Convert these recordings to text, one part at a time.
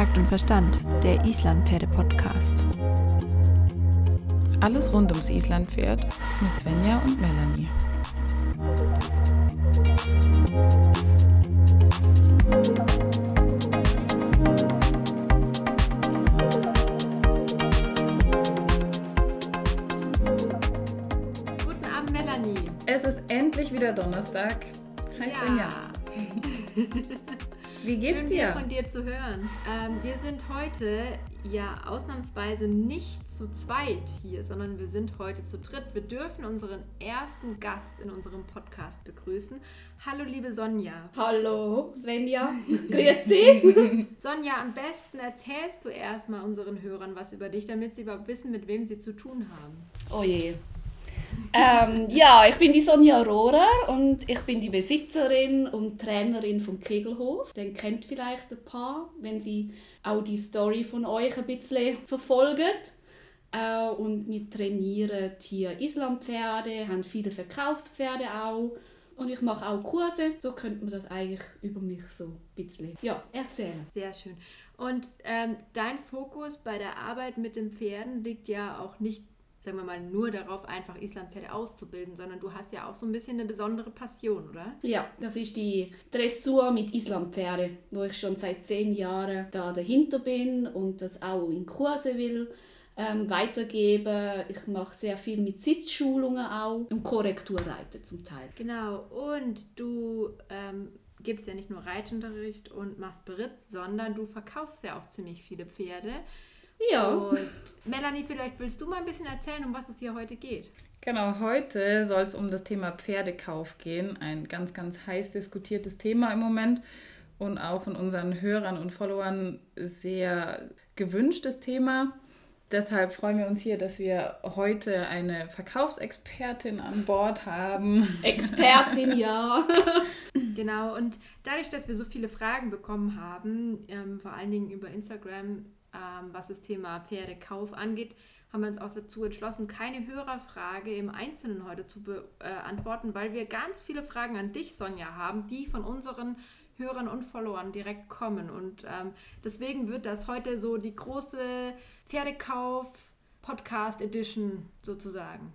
Takt und Verstand, der Islandpferde-Podcast. Alles rund ums Islandpferd mit Svenja und Melanie. Guten Abend, Melanie. Es ist endlich wieder Donnerstag. Hi Svenja. Wie geht's Schön, dir? von dir zu hören. Ähm, wir sind heute ja ausnahmsweise nicht zu zweit hier, sondern wir sind heute zu dritt. Wir dürfen unseren ersten Gast in unserem Podcast begrüßen. Hallo, liebe Sonja. Hallo, Svenja. Grüezi. Sonja, am besten erzählst du erstmal unseren Hörern was über dich, damit sie überhaupt wissen, mit wem sie zu tun haben. Oh je. Ähm, ja, ich bin die Sonja Rohrer und ich bin die Besitzerin und Trainerin vom Kegelhof. Den kennt vielleicht ein paar, wenn sie auch die Story von euch ein bisschen verfolgen. Äh, und wir trainieren hier Islampferde, haben viele Verkaufspferde auch. Und ich mache auch Kurse. So könnte man das eigentlich über mich so ein bisschen ja, erzählen. Sehr schön. Und ähm, dein Fokus bei der Arbeit mit den Pferden liegt ja auch nicht, sagen wir mal, nur darauf, einfach Islandpferde auszubilden, sondern du hast ja auch so ein bisschen eine besondere Passion, oder? Ja, das ist die Dressur mit Islampferde, wo ich schon seit zehn Jahren da dahinter bin und das auch in Kurse will ähm, weitergeben. Ich mache sehr viel mit Sitzschulungen auch und Korrekturreiten zum Teil. Genau. Und du ähm, gibst ja nicht nur Reitunterricht und machst Beritt, sondern du verkaufst ja auch ziemlich viele Pferde. Ja, Und Melanie, vielleicht willst du mal ein bisschen erzählen, um was es hier heute geht. Genau, heute soll es um das Thema Pferdekauf gehen. Ein ganz, ganz heiß diskutiertes Thema im Moment und auch von unseren Hörern und Followern sehr gewünschtes Thema. Deshalb freuen wir uns hier, dass wir heute eine Verkaufsexpertin an Bord haben. Expertin, ja. Genau, und dadurch, dass wir so viele Fragen bekommen haben, ähm, vor allen Dingen über Instagram, ähm, was das Thema Pferdekauf angeht, haben wir uns auch dazu entschlossen, keine Hörerfrage im Einzelnen heute zu beantworten, weil wir ganz viele Fragen an dich, Sonja, haben, die von unseren Hörern und Followern direkt kommen. Und ähm, deswegen wird das heute so die große Pferdekauf-Podcast-Edition sozusagen.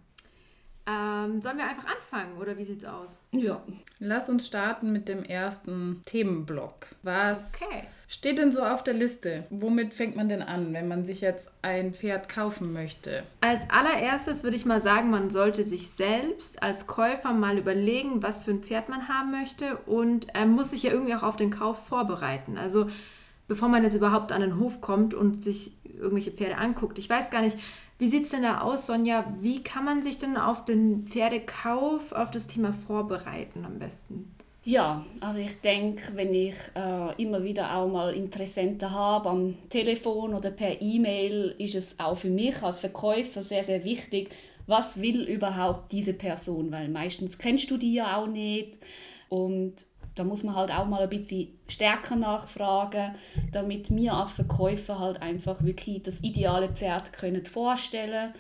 Ähm, sollen wir einfach anfangen oder wie sieht's aus? Ja, Lass uns starten mit dem ersten Themenblock. Was Okay. steht denn so auf der Liste? Womit fängt man denn an, wenn man sich jetzt ein Pferd kaufen möchte? Als allererstes würde ich mal sagen, man sollte sich selbst als Käufer mal überlegen, was für ein Pferd man haben möchte und ähm, muss sich ja irgendwie auch auf den Kauf vorbereiten. Also bevor man jetzt überhaupt an den Hof kommt und sich irgendwelche Pferde anguckt. Ich weiß gar nicht, wie sieht es denn da aus, Sonja? Wie kann man sich denn auf den Pferdekauf, auf das Thema vorbereiten am besten? Ja, also ich denke, wenn ich äh, immer wieder auch mal Interessenten habe am Telefon oder per E-Mail, ist es auch für mich als Verkäufer sehr, sehr wichtig, was will überhaupt diese Person, weil meistens kennst du die ja auch nicht und da muss man halt auch mal ein bisschen stärker nachfragen, damit wir als Verkäufer halt einfach wirklich das ideale Pferd können vorstellen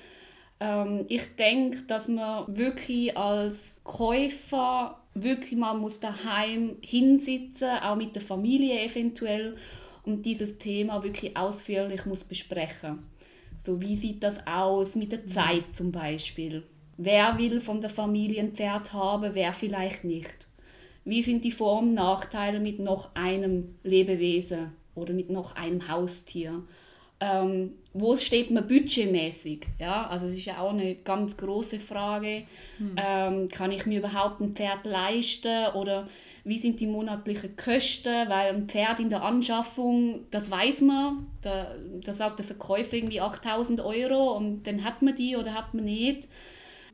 ähm, ich denke, dass man wirklich als Käufer wirklich mal muss daheim hinsitzen, auch mit der Familie eventuell, und dieses Thema wirklich ausführlich muss besprechen. So wie sieht das aus mit der Zeit zum Beispiel? Wer will von der Familie ein Pferd haben, wer vielleicht nicht? Wie sind die Vor- und Nachteile mit noch einem Lebewesen oder mit noch einem Haustier? Ähm, wo steht man budgetmäßig? Ja, also das ist ja auch eine ganz große Frage. Ähm, kann ich mir überhaupt ein Pferd leisten oder wie sind die monatlichen Kosten? Weil ein Pferd in der Anschaffung, das weiß man, da, da sagt der Verkäufer irgendwie 8000 Euro und dann hat man die oder hat man nicht.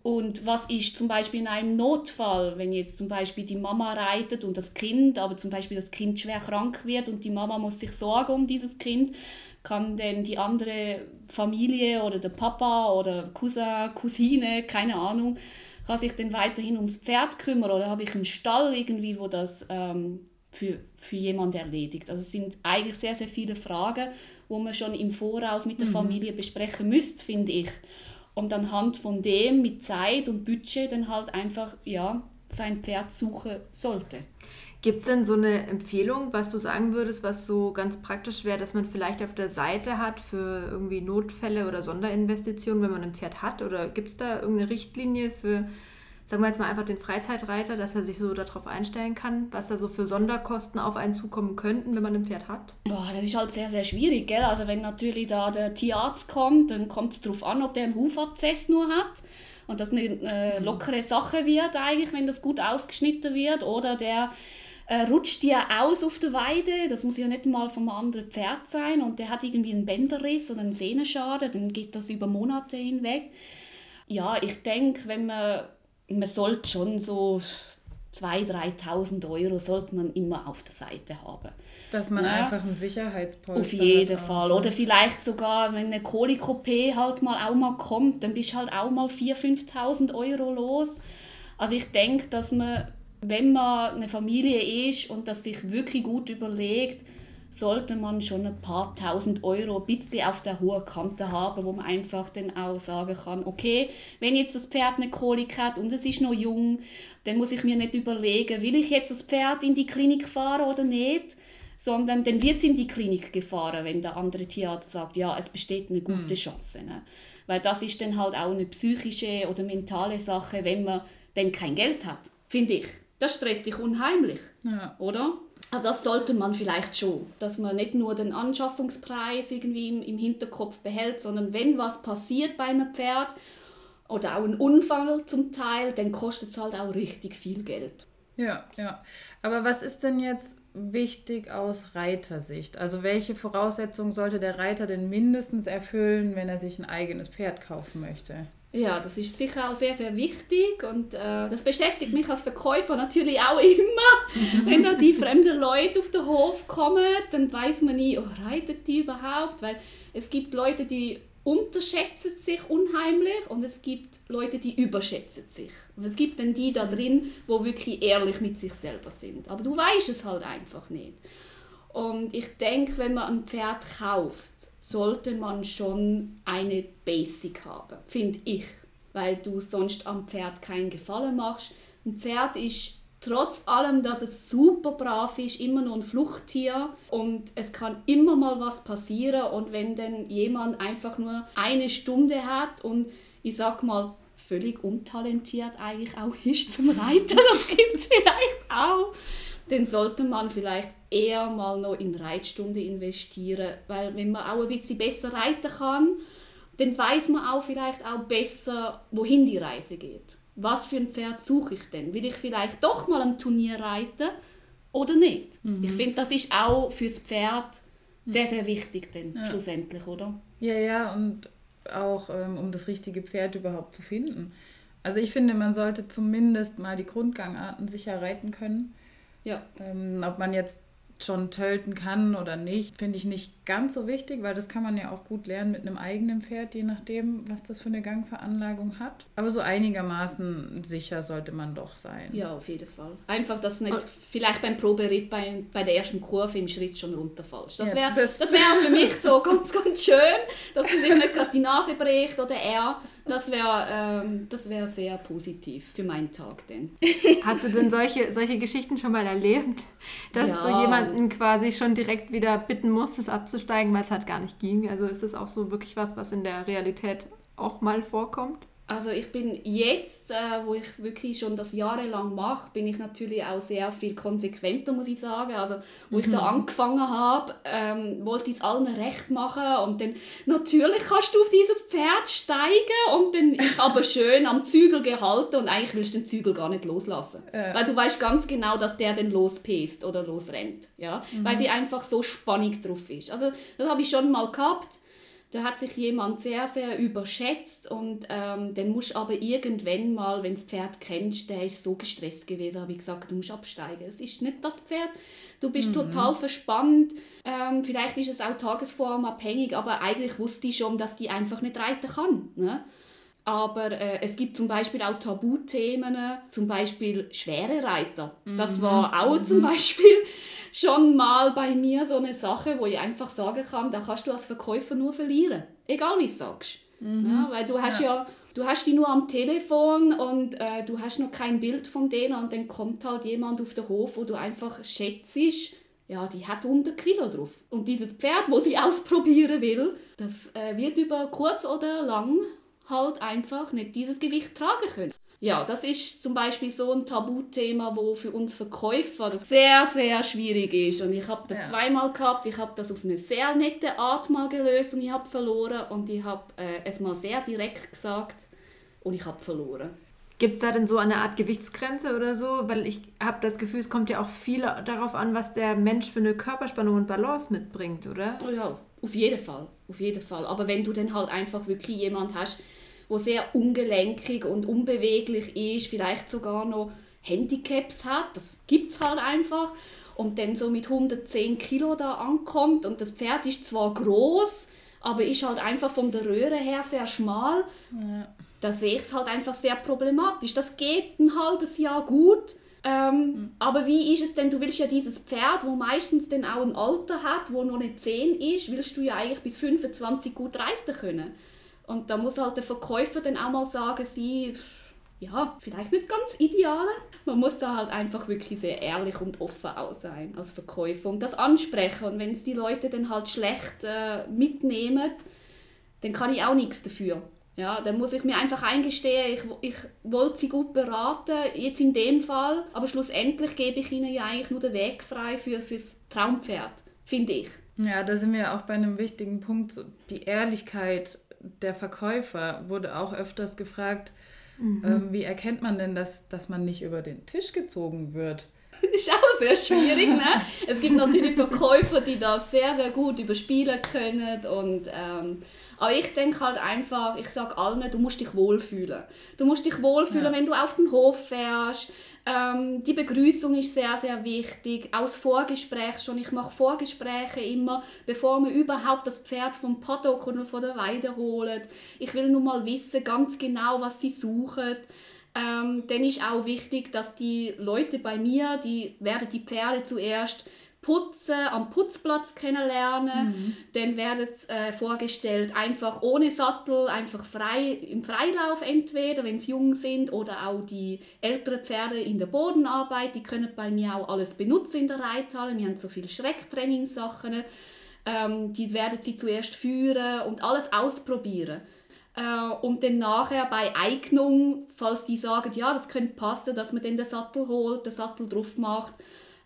Und was ist zum Beispiel in einem Notfall, wenn jetzt zum Beispiel die Mama reitet und das Kind, aber zum Beispiel das Kind schwer krank wird und die Mama muss sich sorgen um dieses Kind, kann denn die andere Familie oder der Papa oder Cousin, Cousine, keine Ahnung, kann sich denn weiterhin ums Pferd kümmern oder habe ich einen Stall irgendwie, wo das ähm, für, für jemand erledigt? Also es sind eigentlich sehr, sehr viele Fragen, wo man schon im Voraus mit der Familie besprechen müsste, finde ich. Und anhand von dem mit Zeit und Budget dann halt einfach ja, sein Pferd suchen sollte. Gibt es denn so eine Empfehlung, was du sagen würdest, was so ganz praktisch wäre, dass man vielleicht auf der Seite hat für irgendwie Notfälle oder Sonderinvestitionen, wenn man ein Pferd hat? Oder gibt es da irgendeine Richtlinie für, sagen wir jetzt mal einfach den Freizeitreiter, dass er sich so darauf einstellen kann, was da so für Sonderkosten auf einen zukommen könnten, wenn man ein Pferd hat? Boah, das ist halt sehr, sehr schwierig, gell? Also wenn natürlich da der Tierarzt kommt, dann kommt es darauf an, ob der einen Hufabzess nur hat und das eine äh, lockere Sache wird eigentlich, wenn das gut ausgeschnitten wird oder der äh, rutscht dir aus auf der Weide, das muss ja nicht mal vom anderen Pferd sein und der hat irgendwie einen Bänderriss oder einen Sehnenschaden, dann geht das über Monate hinweg. Ja, ich denke, wenn man, man sollte schon so 2.000, 3.000 Euro sollte man immer auf der Seite haben. Dass man ja. einfach einen Sicherheitspolster Auf jeden Fall. Auch. Oder vielleicht sogar, wenn eine Kolikopé halt mal auch mal kommt, dann bist du halt auch mal 4.000, 5.000 Euro los. Also ich denke, dass man wenn man eine Familie ist und das sich wirklich gut überlegt, sollte man schon ein paar tausend Euro ein bisschen auf der hohen Kante haben, wo man einfach dann auch sagen kann, okay, wenn jetzt das Pferd eine Kolik hat und es ist noch jung, dann muss ich mir nicht überlegen, will ich jetzt das Pferd in die Klinik fahren oder nicht, sondern dann wird es in die Klinik gefahren, wenn der andere Tierarzt sagt, ja, es besteht eine gute mhm. Chance. Ne? Weil das ist dann halt auch eine psychische oder mentale Sache, wenn man dann kein Geld hat, finde ich das stresst dich unheimlich, ja. oder? Also das sollte man vielleicht schon, dass man nicht nur den Anschaffungspreis irgendwie im, im Hinterkopf behält, sondern wenn was passiert bei einem Pferd oder auch ein Unfall zum Teil, dann kostet es halt auch richtig viel Geld. Ja, ja. Aber was ist denn jetzt wichtig aus Reitersicht? Also welche Voraussetzungen sollte der Reiter denn mindestens erfüllen, wenn er sich ein eigenes Pferd kaufen möchte? Ja, das ist sicher auch sehr, sehr wichtig und äh, das beschäftigt mich als Verkäufer natürlich auch immer. Wenn da die fremden Leute auf den Hof kommen, dann weiß man nie, oh, reitet die überhaupt? Weil es gibt Leute, die unterschätzen sich unheimlich und es gibt Leute, die überschätzen sich. Und es gibt dann die da drin, wo wirklich ehrlich mit sich selber sind. Aber du weißt es halt einfach nicht. Und ich denke, wenn man ein Pferd kauft, sollte man schon eine Basic haben, finde ich. Weil du sonst am Pferd keinen Gefallen machst. Ein Pferd ist trotz allem, dass es super brav ist, immer noch ein Fluchttier und es kann immer mal was passieren und wenn dann jemand einfach nur eine Stunde hat und ich sag mal völlig untalentiert eigentlich auch ist zum Reiten, das gibt es vielleicht auch, dann sollte man vielleicht eher mal noch in Reitstunde investieren, weil wenn man auch ein bisschen besser reiten kann, dann weiß man auch vielleicht auch besser, wohin die Reise geht. Was für ein Pferd suche ich denn? Will ich vielleicht doch mal ein Turnier reiten oder nicht? Mhm. Ich finde, das ist auch fürs Pferd sehr, sehr wichtig denn ja. schlussendlich, oder? Ja, ja, und auch ähm, um das richtige Pferd überhaupt zu finden. Also ich finde, man sollte zumindest mal die Grundgangarten sicher reiten können. Ja. Ähm, ob man jetzt schon tölten kann oder nicht, finde ich nicht ganz so wichtig, weil das kann man ja auch gut lernen mit einem eigenen Pferd, je nachdem, was das für eine Gangveranlagung hat. Aber so einigermaßen sicher sollte man doch sein. Ja, auf jeden Fall. Einfach, dass nicht vielleicht beim Proberitt bei, bei der ersten Kurve im Schritt schon runterfallst. Das wäre ja, das, das wär auch für mich so ganz, ganz schön, dass du sich nicht gerade die Nase bricht oder er. Das wäre ähm, wär sehr positiv für meinen Tag denn. Hast du denn solche, solche Geschichten schon mal erlebt, dass ja. du jemanden quasi schon direkt wieder bitten musstest, auszusteigen, weil es halt gar nicht ging. Also ist es auch so wirklich was, was in der Realität auch mal vorkommt? Also ich bin jetzt, äh, wo ich wirklich schon das jahrelang mache, bin ich natürlich auch sehr viel konsequenter, muss ich sagen. Also wo mhm. ich da mhm. angefangen habe, ähm, wollte ich es allen recht machen und dann natürlich kannst du auf dieses Pferd steigen und dann ich aber schön am Zügel gehalten und eigentlich willst du den Zügel gar nicht loslassen, ja. weil du weißt ganz genau, dass der dann lospest oder losrennt, ja, mhm. weil sie einfach so spannig drauf ist. Also das habe ich schon mal gehabt da hat sich jemand sehr, sehr überschätzt und ähm, dann musst aber irgendwann mal, wenn du das Pferd kennst, der ist so gestresst gewesen, habe ich gesagt, du musst absteigen. Es ist nicht das Pferd, du bist mhm. total verspannt, ähm, vielleicht ist es auch tagesformabhängig, aber eigentlich wusste ich schon, dass die einfach nicht reiten kann. Ne? Aber äh, es gibt zum Beispiel auch Tabuthemen, zum Beispiel schwere Reiter. Das mhm. war auch mhm. zum Beispiel schon mal bei mir so eine Sache, wo ich einfach sagen kann, da kannst du als Verkäufer nur verlieren. Egal wie du sagst. Mhm. Ja, weil du hast ja. ja. du hast die nur am Telefon und äh, du hast noch kein Bild von denen und dann kommt halt jemand auf den Hof, wo du einfach schätzt, ja, die hat 100 Kilo drauf. Und dieses Pferd, wo sie ausprobieren will, das äh, wird über kurz oder lang halt einfach nicht dieses Gewicht tragen können. Ja, das ist zum Beispiel so ein Tabuthema, wo für uns Verkäufer sehr, sehr schwierig ist. Und ich habe das ja. zweimal gehabt. Ich habe das auf eine sehr nette Art mal gelöst und ich habe verloren. Und ich habe äh, es mal sehr direkt gesagt und ich habe verloren. Gibt es da denn so eine Art Gewichtsgrenze oder so? Weil ich habe das Gefühl, es kommt ja auch viel darauf an, was der Mensch für eine Körperspannung und Balance mitbringt, oder? Ja, auf jeden Fall. Auf jeden Fall. Aber wenn du dann halt einfach wirklich jemand hast, wo sehr ungelenkig und unbeweglich ist, vielleicht sogar noch Handicaps hat, das gibt es halt einfach, und dann so mit 110 Kilo da ankommt und das Pferd ist zwar groß, aber ist halt einfach von der Röhre her sehr schmal, ja. da sehe ich es halt einfach sehr problematisch. Das geht ein halbes Jahr gut, ähm, mhm. Aber wie ist es denn, du willst ja dieses Pferd, wo meistens dann auch ein Alter hat, wo noch nicht 10 ist, willst du ja eigentlich bis 25 gut reiten können. Und da muss halt der Verkäufer dann auch mal sagen, sie, ja, vielleicht nicht ganz ideal. Man muss da halt einfach wirklich sehr ehrlich und offen auch sein als Verkäufer und das ansprechen. Und wenn es die Leute dann halt schlecht äh, mitnehmen, dann kann ich auch nichts dafür. Ja, dann muss ich mir einfach eingestehen, ich, ich wollte sie gut beraten, jetzt in dem Fall, aber schlussendlich gebe ich ihnen ja eigentlich nur den Weg frei für, fürs Traumpferd, finde ich. Ja, da sind wir auch bei einem wichtigen Punkt, die Ehrlichkeit der Verkäufer wurde auch öfters gefragt, mhm. ähm, wie erkennt man denn, dass, dass man nicht über den Tisch gezogen wird? ist auch sehr schwierig, ne? Es gibt natürlich Verkäufer, die das sehr, sehr gut überspielen können und ähm, aber ich denke halt einfach, ich sage allen, du musst dich wohlfühlen. Du musst dich wohlfühlen, ja. wenn du auf den Hof fährst, ähm, die Begrüßung ist sehr, sehr wichtig. Auch das Vorgespräch schon. Ich mache Vorgespräche immer, bevor wir überhaupt das Pferd vom Paddock oder von der Weide holen. Ich will nur mal wissen, ganz genau, was sie suchen. Ähm, dann ist auch wichtig, dass die Leute bei mir, die werden die Pferde zuerst Putzen am Putzplatz kennenlernen. Mhm. Dann wird äh, vorgestellt, einfach ohne Sattel, einfach frei im Freilauf entweder, wenn sie jung sind, oder auch die älteren Pferde in der Bodenarbeit, die können bei mir auch alles benutzen in der Reithalle. Wir haben so viele Schrecktrainingssachen. Ähm, die werden sie zuerst führen und alles ausprobieren. Äh, und dann nachher bei Eignung, falls die sagen, ja, das könnte passen, dass man dann den Sattel holt, den Sattel drauf macht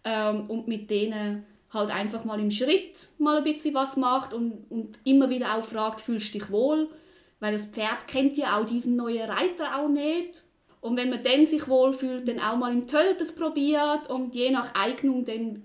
ähm, und mit denen halt einfach mal im Schritt mal ein bisschen was macht und, und immer wieder auch fragt, fühlst du dich wohl? Weil das Pferd kennt ja auch diesen neuen Reiter auch nicht. Und wenn man dann sich wohlfühlt, dann auch mal im Tölt das probiert und je nach Eignung dann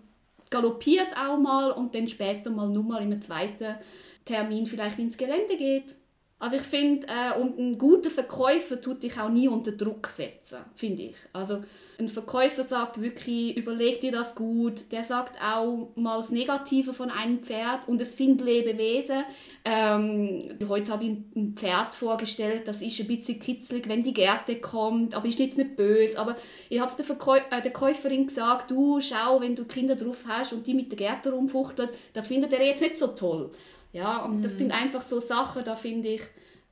galoppiert auch mal und dann später mal nur mal einem zweiten Termin vielleicht ins Gelände geht. Also ich finde, äh, und ein guter Verkäufer tut dich auch nie unter Druck setzen, finde ich. Also ein Verkäufer sagt wirklich, überleg dir das gut. Der sagt auch mal das Negative von einem Pferd und es sind Lebewesen. Ähm, heute habe ich ein Pferd vorgestellt, das ist ein bisschen kitzlig, wenn die Gärte kommt, aber ist jetzt nicht böse. Aber ich habe es der, Verkäu äh, der Käuferin gesagt, du schau, wenn du Kinder drauf hast und die mit der Gärte rumfuchteln, das findet er jetzt nicht so toll. Ja, und mhm. das sind einfach so Sachen, da finde ich,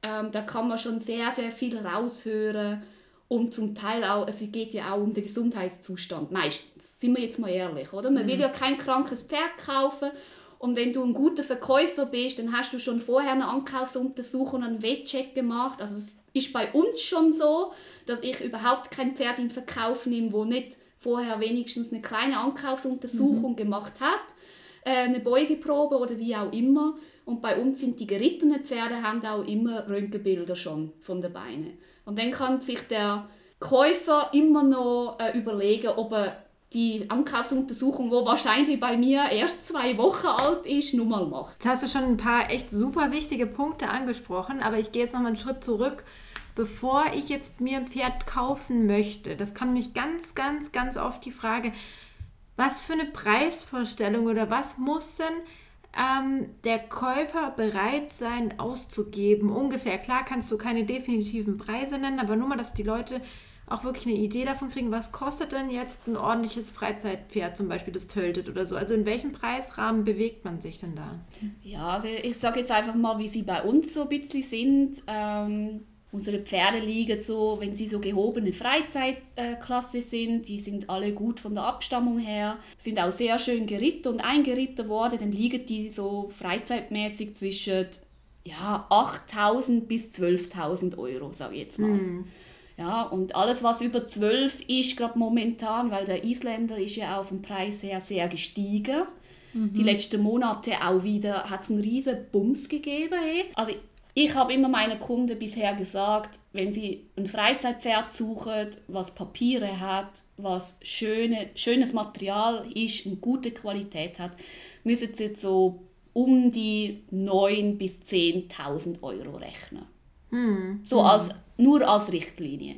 ähm, da kann man schon sehr, sehr viel raushören. Und zum Teil auch, es geht ja auch um den Gesundheitszustand. Meistens, sind wir jetzt mal ehrlich, oder? Man mhm. will ja kein krankes Pferd kaufen. Und wenn du ein guter Verkäufer bist, dann hast du schon vorher eine Ankaufsuntersuchung und einen Wettcheck gemacht. Also es ist bei uns schon so, dass ich überhaupt kein Pferd in Verkauf nehme, wo nicht vorher wenigstens eine kleine Ankaufsuntersuchung mhm. gemacht hat, äh, eine Beugeprobe oder wie auch immer. Und bei uns sind die gerittenen Pferde haben auch immer Röntgenbilder schon von den Beinen. Und dann kann sich der Käufer immer noch äh, überlegen, ob er die Ankaufsuntersuchung, wo wahrscheinlich bei mir erst zwei Wochen alt ist, nur mal macht. Jetzt hast du schon ein paar echt super wichtige Punkte angesprochen, aber ich gehe jetzt noch mal einen Schritt zurück. Bevor ich jetzt mir ein Pferd kaufen möchte, das kann mich ganz, ganz, ganz oft die Frage, was für eine Preisvorstellung oder was muss denn ähm, der Käufer bereit sein auszugeben? Ungefähr. Klar kannst du keine definitiven Preise nennen, aber nur mal, dass die Leute auch wirklich eine Idee davon kriegen, was kostet denn jetzt ein ordentliches Freizeitpferd, zum Beispiel das töltet oder so? Also in welchem Preisrahmen bewegt man sich denn da? Ja, also ich sage jetzt einfach mal, wie sie bei uns so ein bisschen sind. Ähm, unsere Pferde liegen so, wenn sie so gehobene Freizeitklasse sind, die sind alle gut von der Abstammung her, sind auch sehr schön geritten und eingeritten worden, dann liegen die so freizeitmäßig zwischen ja, 8.000 bis 12.000 Euro, sage ich jetzt mal. Mm. Ja, und alles, was über 12 ist, gerade momentan, weil der Isländer ist ja auf dem Preis her sehr gestiegen. Mhm. Die letzten Monate auch wieder hat es einen riesen Bums gegeben. Hey. Also ich habe immer meinen Kunden bisher gesagt, wenn sie ein Freizeitpferd suchen, was Papiere hat, was schöne, schönes Material ist und gute Qualität hat, müssen sie so um die 9.000 bis 10.000 Euro rechnen. Mm. So als, nur als Richtlinie.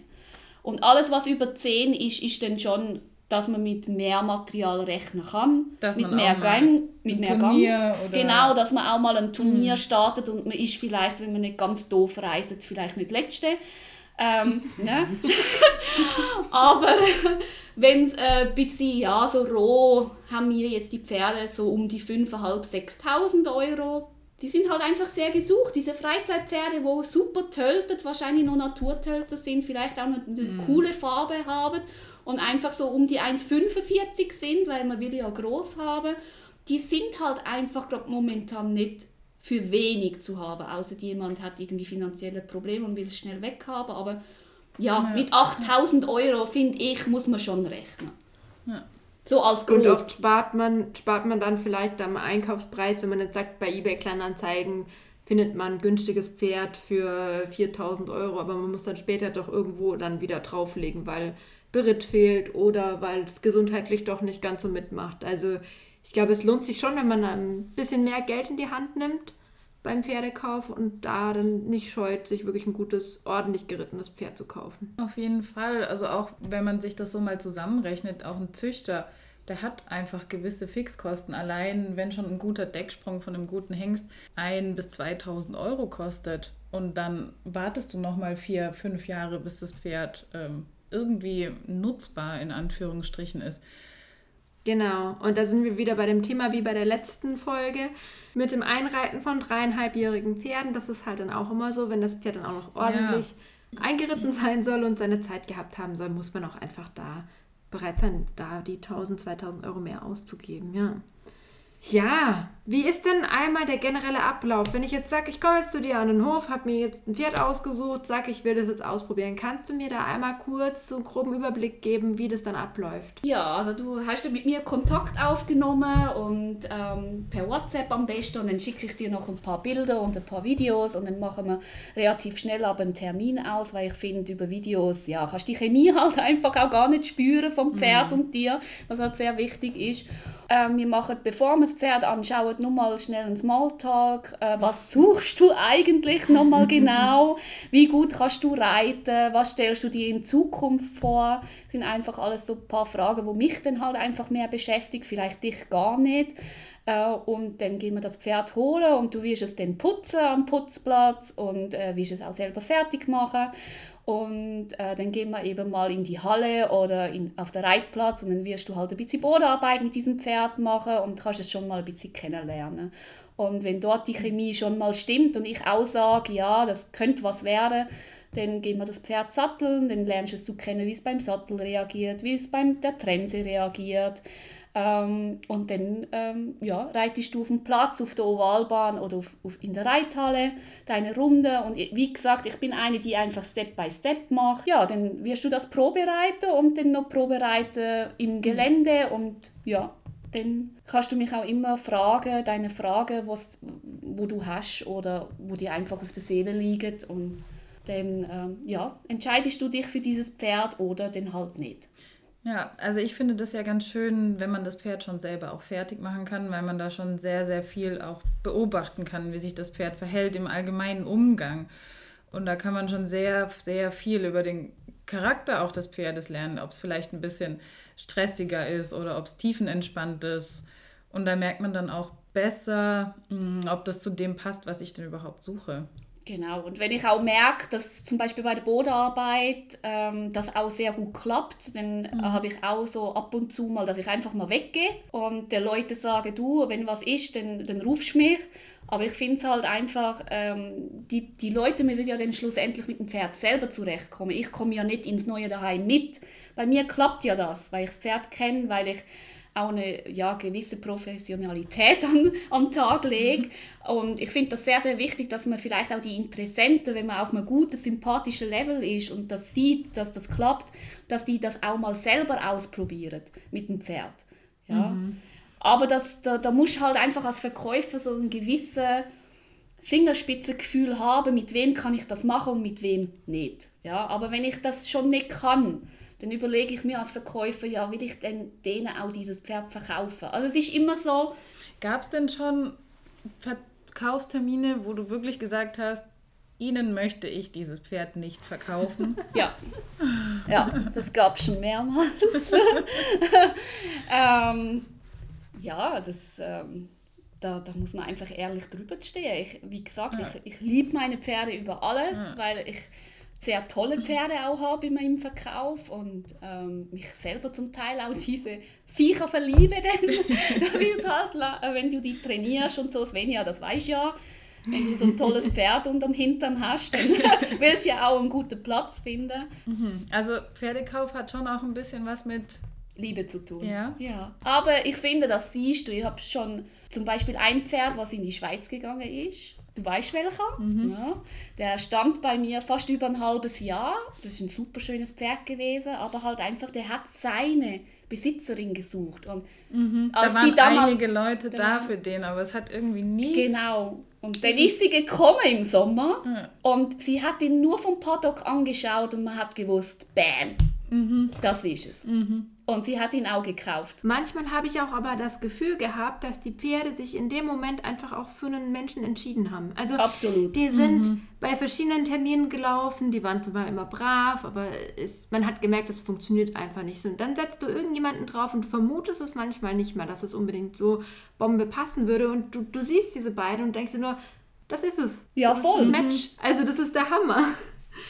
Und alles, was über 10 ist, ist dann schon, dass man mit mehr Material rechnen kann. Dass mit mehr Gang. Mit mehr Turnier Gang. Genau, dass man auch mal ein Turnier mm. startet und man ist vielleicht, wenn man nicht ganz doof reitet, vielleicht nicht Letzte. Ähm, ne? Aber wenn es äh, ein bisschen, ja, so roh, haben wir jetzt die Pferde so um die 5.500, 6.000 Euro die sind halt einfach sehr gesucht. Diese Freizeitpferde, wo super töltet, wahrscheinlich noch Naturtölter sind, vielleicht auch noch eine mm. coole Farbe haben und einfach so um die 1,45 sind, weil man will ja groß haben, die sind halt einfach glaube momentan nicht für wenig zu haben, außer jemand hat irgendwie finanzielle Probleme und will es schnell weghaben. Aber ja, ja. mit 8000 Euro, finde ich, muss man schon rechnen. Ja. So als grob. Und oft spart man, spart man dann vielleicht am Einkaufspreis, wenn man jetzt sagt, bei eBay Kleinanzeigen findet man ein günstiges Pferd für 4000 Euro, aber man muss dann später doch irgendwo dann wieder drauflegen, weil Beritt fehlt oder weil es gesundheitlich doch nicht ganz so mitmacht. Also ich glaube, es lohnt sich schon, wenn man ein bisschen mehr Geld in die Hand nimmt beim Pferdekauf und da dann nicht scheut, sich wirklich ein gutes, ordentlich gerittenes Pferd zu kaufen. Auf jeden Fall. Also auch wenn man sich das so mal zusammenrechnet, auch ein Züchter, der hat einfach gewisse Fixkosten. Allein wenn schon ein guter Decksprung von einem guten Hengst 1.000 bis 2.000 Euro kostet und dann wartest du nochmal vier, fünf Jahre, bis das Pferd ähm, irgendwie nutzbar in Anführungsstrichen ist. Genau, und da sind wir wieder bei dem Thema wie bei der letzten Folge mit dem Einreiten von dreieinhalbjährigen Pferden. Das ist halt dann auch immer so, wenn das Pferd dann auch noch ordentlich ja. eingeritten sein soll und seine Zeit gehabt haben soll, muss man auch einfach da bereit sein, da die 1000, 2000 Euro mehr auszugeben, ja. Ja, wie ist denn einmal der generelle Ablauf? Wenn ich jetzt sage, ich komme jetzt zu dir an den Hof, habe mir jetzt ein Pferd ausgesucht, sage, ich will das jetzt ausprobieren. Kannst du mir da einmal kurz so einen groben Überblick geben, wie das dann abläuft? Ja, also du hast ja mit mir Kontakt aufgenommen und ähm, per WhatsApp am besten und dann schicke ich dir noch ein paar Bilder und ein paar Videos und dann machen wir relativ schnell aber einen Termin aus, weil ich finde, über Videos, ja, kannst du die Chemie halt einfach auch gar nicht spüren vom Pferd mhm. und dir, was halt sehr wichtig ist. Ähm, wir machen, bevor wir das Pferd anschauen, nochmal schnell einen Smalltalk. Äh, was suchst du eigentlich nochmal genau? Wie gut kannst du reiten? Was stellst du dir in Zukunft vor? Das sind einfach alles so ein paar Fragen, die mich dann halt einfach mehr beschäftigen, vielleicht dich gar nicht. Äh, und dann gehen wir das Pferd holen und du wirst es dann putzen am Putzplatz und äh, wirst es auch selber fertig machen. Und äh, dann gehen wir eben mal in die Halle oder in, auf den Reitplatz und dann wirst du halt ein bisschen Bodenarbeit mit diesem Pferd machen und kannst es schon mal ein bisschen kennenlernen. Und wenn dort die Chemie schon mal stimmt und ich auch sage, ja, das könnte was werden, dann gehen wir das Pferd satteln, dann lernst du es zu kennen, wie es beim Sattel reagiert, wie es beim der Trense reagiert. Ähm, und dann ähm, ja, reitest du auf dem Platz, auf der Ovalbahn oder auf, auf, in der Reithalle deine Runde. Und wie gesagt, ich bin eine, die einfach Step by Step macht. Ja, dann wirst du das probereiten und dann noch probereiten im Gelände. Und ja, dann kannst du mich auch immer fragen, deine Fragen, was, wo du hast oder wo die einfach auf der Seele liegen. Und dann ähm, ja, entscheidest du dich für dieses Pferd oder dann halt nicht. Ja, also ich finde das ja ganz schön, wenn man das Pferd schon selber auch fertig machen kann, weil man da schon sehr, sehr viel auch beobachten kann, wie sich das Pferd verhält im allgemeinen Umgang. Und da kann man schon sehr, sehr viel über den Charakter auch des Pferdes lernen, ob es vielleicht ein bisschen stressiger ist oder ob es tiefenentspannt ist. Und da merkt man dann auch besser, hm, ob das zu dem passt, was ich denn überhaupt suche. Genau, und wenn ich auch merke, dass zum Beispiel bei der Bodenarbeit ähm, das auch sehr gut klappt, dann mhm. habe ich auch so ab und zu mal, dass ich einfach mal weggehe und den Leuten sage, du, wenn was ist, dann, dann rufst du mich. Aber ich finde es halt einfach, ähm, die, die Leute müssen ja dann schlussendlich mit dem Pferd selber zurechtkommen. Ich komme ja nicht ins neue daheim mit. Bei mir klappt ja das, weil ich das Pferd kenne, weil ich auch eine ja, gewisse Professionalität an, am Tag. Mhm. Und ich finde das sehr, sehr wichtig, dass man vielleicht auch die Interessenten, wenn man auf einem guten, sympathischen Level ist und das sieht, dass das klappt, dass die das auch mal selber ausprobieren mit dem Pferd. Ja? Mhm. Aber das, da, da musst du halt einfach als Verkäufer so ein gewisses Fingerspitzengefühl haben, mit wem kann ich das machen und mit wem nicht. Ja? Aber wenn ich das schon nicht kann, dann überlege ich mir als Verkäufer, ja, will ich denn denen auch dieses Pferd verkaufen? Also es ist immer so. Gab es denn schon Verkaufstermine, wo du wirklich gesagt hast, Ihnen möchte ich dieses Pferd nicht verkaufen? ja. Ja, das gab es schon mehrmals. ähm, ja, das, ähm, da, da muss man einfach ehrlich drüber stehen. Ich, wie gesagt, ja. ich, ich liebe meine Pferde über alles, ja. weil ich sehr tolle Pferde auch habe in meinem Verkauf und ähm, mich selber zum Teil auch diese Viecher verliebe. Denn halt, äh, wenn du die trainierst und so, Svenja, das weiß ja, wenn du so ein tolles Pferd unterm Hintern hast, dann willst du ja auch einen guten Platz finden. Mhm. Also Pferdekauf hat schon auch ein bisschen was mit Liebe zu tun. Ja. ja. Aber ich finde, das siehst du. Ich habe schon zum Beispiel ein Pferd, was in die Schweiz gegangen ist. Du weißt welcher? Mhm. Ja. Der stand bei mir fast über ein halbes Jahr. Das ist ein super schönes Pferd gewesen, aber halt einfach, der hat seine Besitzerin gesucht. Und mhm. als da waren damals, einige Leute da genau. für den, aber es hat irgendwie nie. Genau. Und dann ist sie gekommen im Sommer ja. und sie hat ihn nur vom Paddock angeschaut und man hat gewusst, bam, mhm. das ist es. Mhm. Und sie hat ihn auch gekauft. Manchmal habe ich auch aber das Gefühl gehabt, dass die Pferde sich in dem Moment einfach auch für einen Menschen entschieden haben. Also Absolut. die sind mhm. bei verschiedenen Terminen gelaufen, die waren zwar immer brav, aber es, man hat gemerkt, das funktioniert einfach nicht so. Und dann setzt du irgendjemanden drauf und du vermutest es manchmal nicht mal, dass es unbedingt so Bombe passen würde. Und du, du siehst diese beiden und denkst dir nur, das ist es. Ja, das voll. Ist das Match. Also das ist der Hammer.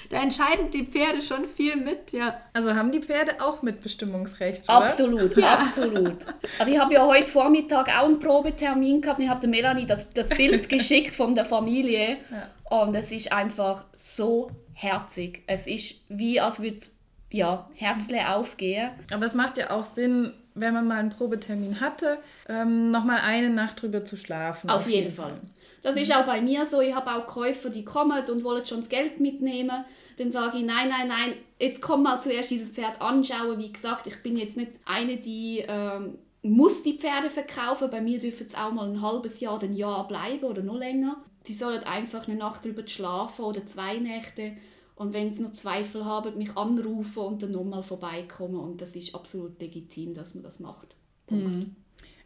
Da entscheiden die Pferde schon viel mit, ja. Also haben die Pferde auch Mitbestimmungsrecht, oder? Absolut, ja. absolut. Also ich habe ja heute Vormittag auch einen Probetermin gehabt und ich habe der Melanie das, das Bild geschickt von der Familie ja. und es ist einfach so herzig. Es ist wie, als würde es ja, Herzle aufgehen. Aber es macht ja auch Sinn, wenn man mal einen Probetermin hatte, ähm, nochmal eine Nacht drüber zu schlafen. Auf, auf jeden, jeden Fall. Fall. Das ist auch bei mir so. Ich habe auch Käufer, die kommen und wollen schon das Geld mitnehmen. Dann sage ich, nein, nein, nein, jetzt komm mal zuerst dieses Pferd anschauen. Wie gesagt, ich bin jetzt nicht eine, die ähm, muss die Pferde verkaufen. Bei mir dürfen es auch mal ein halbes Jahr, ein Jahr bleiben oder noch länger. Die sollen einfach eine Nacht drüber schlafen oder zwei Nächte. Und wenn sie noch Zweifel haben, mich anrufen und dann nochmal vorbeikommen. Und das ist absolut legitim, dass man das macht. Punkt. Mhm.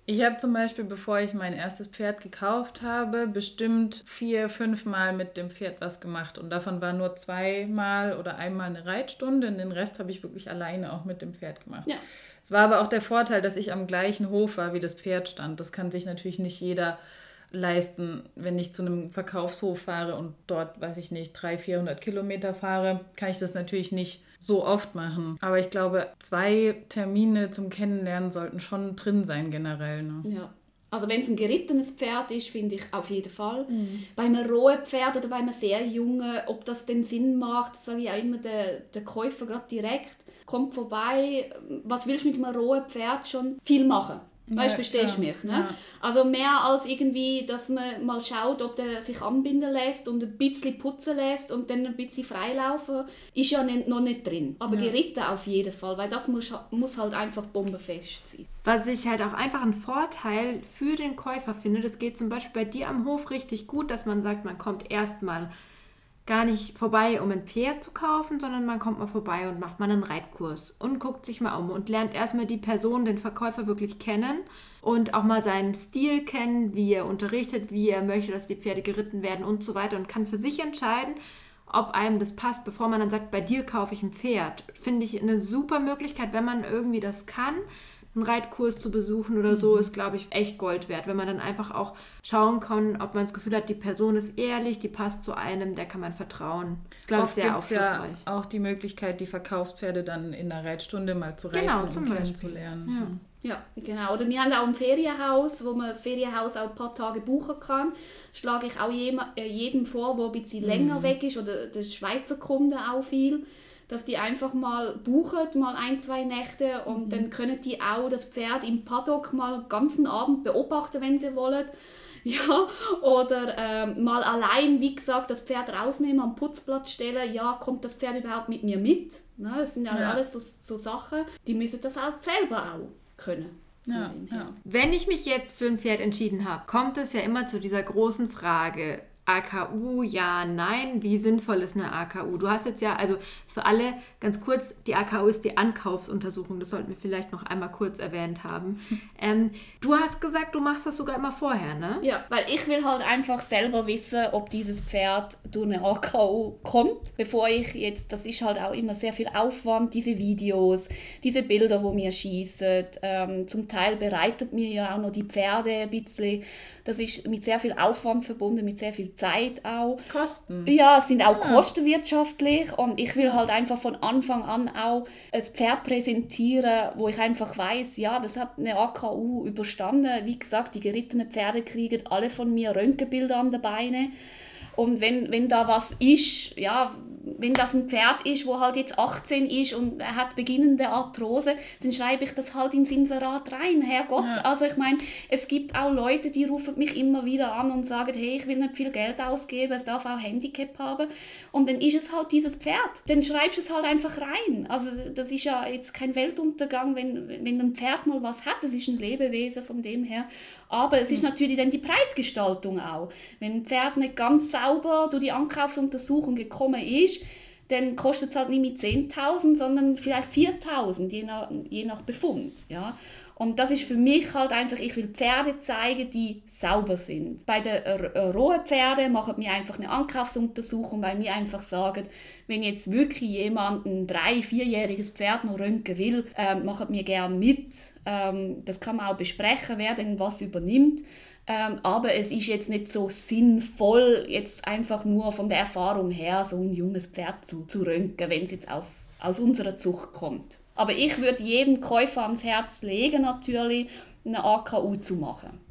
Ich habe zum Beispiel, bevor ich mein erstes Pferd gekauft habe, bestimmt vier, fünf Mal mit dem Pferd was gemacht. Und davon war nur zweimal oder einmal eine Reitstunde. Und den Rest habe ich wirklich alleine auch mit dem Pferd gemacht. Ja. Es war aber auch der Vorteil, dass ich am gleichen Hof war, wie das Pferd stand. Das kann sich natürlich nicht jeder leisten, wenn ich zu einem Verkaufshof fahre und dort, weiß ich nicht, 300, 400 Kilometer fahre, kann ich das natürlich nicht so oft machen. Aber ich glaube, zwei Termine zum Kennenlernen sollten schon drin sein generell. Ne? Ja. Also wenn es ein gerittenes Pferd ist, finde ich auf jeden Fall. Mhm. Bei einem rohen Pferd oder bei einem sehr jungen, ob das den Sinn macht, sage ich auch immer der, der Käufer gerade direkt, kommt vorbei, was willst du mit einem rohen Pferd schon viel machen? Weißt du, verstehst du mich? Ne? Ja. Also mehr als irgendwie, dass man mal schaut, ob der sich anbinden lässt und ein bisschen putzen lässt und dann ein bisschen freilaufen, ist ja nicht, noch nicht drin. Aber ja. geritten auf jeden Fall, weil das muss, muss halt einfach bombenfest sein. Was ich halt auch einfach einen Vorteil für den Käufer finde, das geht zum Beispiel bei dir am Hof richtig gut, dass man sagt, man kommt erstmal gar nicht vorbei, um ein Pferd zu kaufen, sondern man kommt mal vorbei und macht mal einen Reitkurs und guckt sich mal um und lernt erstmal die Person, den Verkäufer wirklich kennen und auch mal seinen Stil kennen, wie er unterrichtet, wie er möchte, dass die Pferde geritten werden und so weiter und kann für sich entscheiden, ob einem das passt, bevor man dann sagt, bei dir kaufe ich ein Pferd. Finde ich eine super Möglichkeit, wenn man irgendwie das kann, einen Reitkurs zu besuchen oder so, ist, glaube ich, echt Gold wert, wenn man dann einfach auch schauen kann, ob man das Gefühl hat, die Person ist ehrlich, die passt zu einem, der kann man vertrauen. Das ist, glaube ich, sehr aufschlussreich. Ja auch die Möglichkeit, die Verkaufspferde dann in der Reitstunde mal zu reiten genau, zum und Beispiel. kennenzulernen. Ja. Ja, genau. Oder wir haben auch ein Ferienhaus, wo man das Ferienhaus auch ein paar Tage buchen kann. Schlage ich auch äh, jedem vor, der ein bisschen länger weg ist, oder der Schweizer Kunden auch viel, dass die einfach mal buchen, mal ein, zwei Nächte und dann können die auch das Pferd im Paddock mal den ganzen Abend beobachten, wenn sie wollen. Ja, oder ähm, mal allein, wie gesagt, das Pferd rausnehmen, am Putzplatz stellen. Ja, kommt das Pferd überhaupt mit mir mit? Ne, das sind ja, Ja. alles so, so Sachen, die müssen das auch selber auch können. Ja, ja. Wenn ich mich jetzt für ein Pferd entschieden habe, kommt es ja immer zu dieser großen Frage. AKU, ja, nein, wie sinnvoll ist eine AKU? Du hast jetzt ja, also für alle ganz kurz, die AKU ist die Ankaufsuntersuchung, das sollten wir vielleicht noch einmal kurz erwähnt haben. Ähm, du hast gesagt, du machst das sogar immer vorher, ne? Ja, weil ich will halt einfach selber wissen, ob dieses Pferd durch eine AKU kommt, bevor ich jetzt, das ist halt auch immer sehr viel Aufwand, diese Videos, diese Bilder, wo mir schießen. Ähm, zum Teil bereitet mir ja auch noch die Pferde ein bisschen. Das ist mit sehr viel Aufwand verbunden, mit sehr viel Zeit auch. Kosten. Ja, es sind auch kostenwirtschaftlich und ich will halt einfach von Anfang an auch ein Pferd präsentieren, wo ich einfach weiß, ja, das hat eine AKU überstanden. Wie gesagt, die gerittenen Pferde kriegen alle von mir Röntgenbilder an den Beinen. Und wenn, wenn da was ist, ja, wenn das ein Pferd ist, wo halt jetzt 18 ist und er hat beginnende Arthrose, dann schreibe ich das halt ins Inserat rein. Herrgott, Ja. also ich meine, es gibt auch Leute, die rufen mich immer wieder an und sagen, hey, ich will nicht viel Geld ausgeben, es darf auch Handicap haben. Und dann ist es halt dieses Pferd. Dann schreibst du es halt einfach rein. Also das ist ja jetzt kein Weltuntergang, wenn, wenn ein Pferd mal was hat. Das ist ein Lebewesen von dem her. Aber es ist natürlich dann die Preisgestaltung auch. Wenn ein Pferd nicht ganz sauber durch die Ankaufsuntersuchung gekommen ist, dann kostet es halt nicht mit 10.000, sondern vielleicht 4.000, je nach, je nach Befund. Ja? Und das ist für mich halt einfach, ich will Pferde zeigen, die sauber sind. Bei den äh, rohen Pferden machen wir einfach eine Ankaufsuntersuchung, weil wir einfach sagen, wenn jetzt wirklich jemand ein drei-, vierjähriges Pferd noch röntgen will, ähm, machen wir gerne mit. Ähm, das kann man auch besprechen, wer denn was übernimmt. Ähm, aber es ist jetzt nicht so sinnvoll, jetzt einfach nur von der Erfahrung her so ein junges Pferd zu, zu röntgen, wenn es jetzt auf, aus unserer Zucht kommt. Aber ich würde jedem Käufer ans Herz legen, natürlich eine AKU zu machen.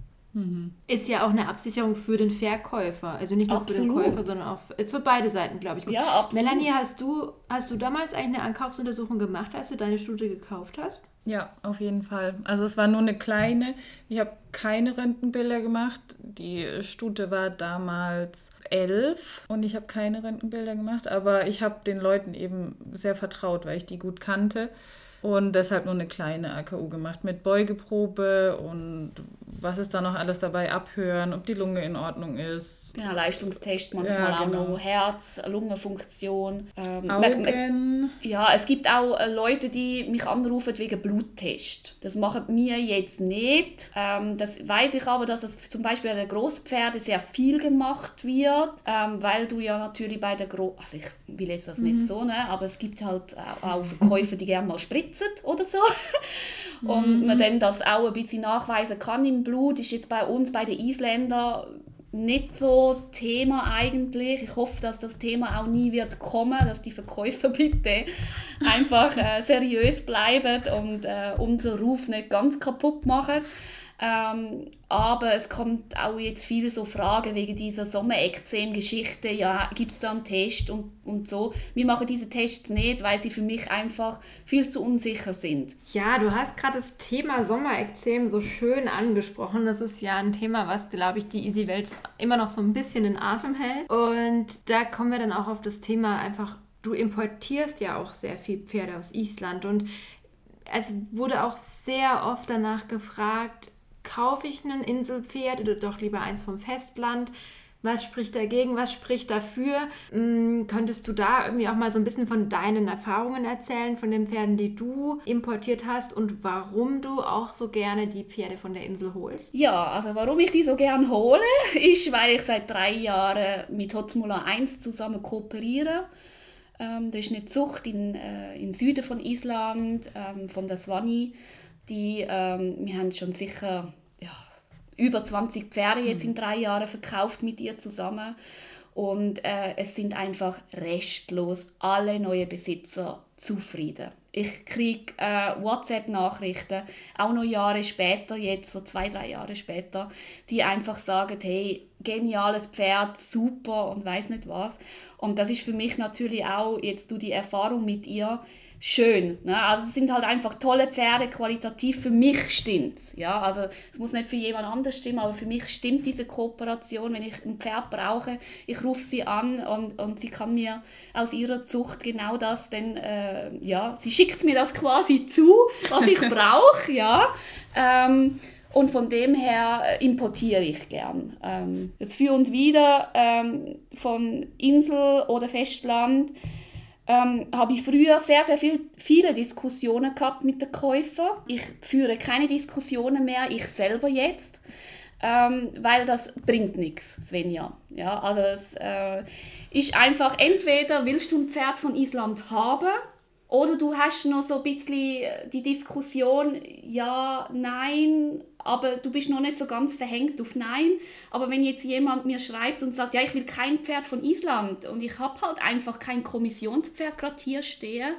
Ist ja auch eine Absicherung für den Verkäufer. Also nicht nur für den Absolut. Käufer, sondern auch für beide Seiten, glaube ich. Gut. Ja, absolut. Melanie, hast du, hast du damals eigentlich eine Ankaufsuntersuchung gemacht, als du deine Studie gekauft hast? Ja, auf jeden Fall. Also es war nur eine kleine. Ich habe keine Röntgenbilder gemacht. Die Stute war damals elf und ich habe keine Röntgenbilder gemacht, aber ich habe den Leuten eben sehr vertraut, weil ich die gut kannte und deshalb nur eine kleine AKU gemacht mit Beugeprobe und was ist da noch alles dabei abhören, ob die Lunge in Ordnung ist. Genau, Leistungstest, manchmal Ja, auch genau. noch Herz, Lungenfunktion. Ähm, man- man- Augen. Ja, es gibt auch äh, Leute, die mich anrufen wegen Bluttest. Das machen wir jetzt nicht. Ähm, das weiß ich aber, dass das zum Beispiel bei den Grosspferden sehr viel gemacht wird, ähm, weil du ja natürlich bei der Gro also ich will jetzt das nicht so, ne? aber es gibt halt auch auch Verkäufer, die gerne mal spritzen oder so. Und man dann das auch ein bisschen nachweisen kann im Blut, ist jetzt bei uns, bei den Isländern, nicht so Thema eigentlich. Ich hoffe, dass das Thema auch nie wird kommen, dass die Verkäufer bitte einfach äh, seriös bleiben und äh, unseren Ruf nicht ganz kaputt machen. Ähm, aber es kommt auch jetzt viele so Fragen wegen dieser Sommerekzem-Geschichte. Ja, gibt es da einen Test und, und so. Wir machen diese Tests nicht, weil sie für mich einfach viel zu unsicher sind. Ja, du hast gerade das Thema Sommerekzem so schön angesprochen. Das ist ja ein Thema, was, glaube ich, die Easy Welt immer noch so ein bisschen in Atem hält. Und da kommen wir dann auch auf das Thema einfach, du importierst ja auch sehr viel Pferde aus Island und es wurde auch sehr oft danach gefragt, kaufe ich ein Inselpferd oder doch lieber eins vom Festland? Was spricht dagegen? Was spricht dafür? Hm, könntest du da irgendwie auch mal so ein bisschen von deinen Erfahrungen erzählen, von den Pferden, die du importiert hast und warum du auch so gerne die Pferde von der Insel holst? Ja, also warum ich die so gern hole, ist, weil ich seit drei Jahren mit Hotzmuller 1 zusammen kooperiere. Ähm, das ist eine Zucht in, äh, im Süden von Island, ähm, von der Swanee Die, ähm, wir haben schon sicher ja, über 20 Pferde jetzt in mhm. drei Jahren verkauft mit ihr zusammen. Und äh, es sind einfach restlos alle neue Besitzer zufrieden. Ich kriege äh, WhatsApp-Nachrichten, auch noch Jahre später, jetzt so zwei, drei Jahre später, die einfach sagen, hey, geniales Pferd, super und weiß nicht was. Und das ist für mich natürlich auch jetzt du die Erfahrung mit ihr schön. Ne? Also es sind halt einfach tolle Pferde, qualitativ für mich stimmt ja Also es muss nicht für jemand anders stimmen, aber für mich stimmt diese Kooperation. Wenn ich ein Pferd brauche, ich rufe sie an und, und sie kann mir aus ihrer Zucht genau das, denn äh, ja, sie schickt mir das quasi zu, was ich brauche, ja. Ähm, und von dem her äh, importiere ich gern. Ähm, das Für und Wider ähm, von Insel oder Festland ähm, habe ich früher sehr, sehr viel, viele Diskussionen gehabt mit den Käufern. Ich führe keine Diskussionen mehr, ich selber jetzt, ähm, weil das bringt nichts, Svenja. Ja, also es äh, ist einfach, entweder willst du ein Pferd von Island haben oder du hast noch so ein bisschen die Diskussion, ja, nein, aber du bist noch nicht so ganz verhängt auf Nein. Aber wenn jetzt jemand mir schreibt und sagt, ja, ich will kein Pferd von Island und ich habe halt einfach kein Kommissionspferd gerade hier stehen,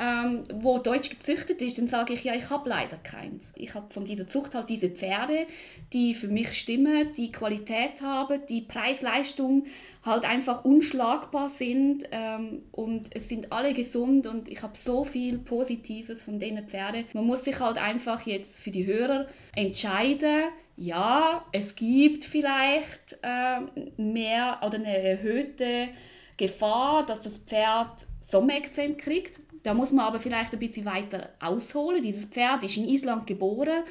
ähm, wo deutsch gezüchtet ist, dann sage ich, ja, ich habe leider keins. Ich habe von dieser Zucht halt diese Pferde, die für mich stimmen, die Qualität haben, die Preis-Leistung halt einfach unschlagbar sind ähm, und es sind alle gesund und ich habe so viel Positives von diesen Pferden. Man muss sich halt einfach jetzt für die Hörer entscheiden, ja, es gibt vielleicht äh, mehr oder eine erhöhte Gefahr, dass das Pferd Sommerekzem kriegt. Da muss man aber vielleicht ein bisschen weiter ausholen. Dieses Pferd ist in Island geboren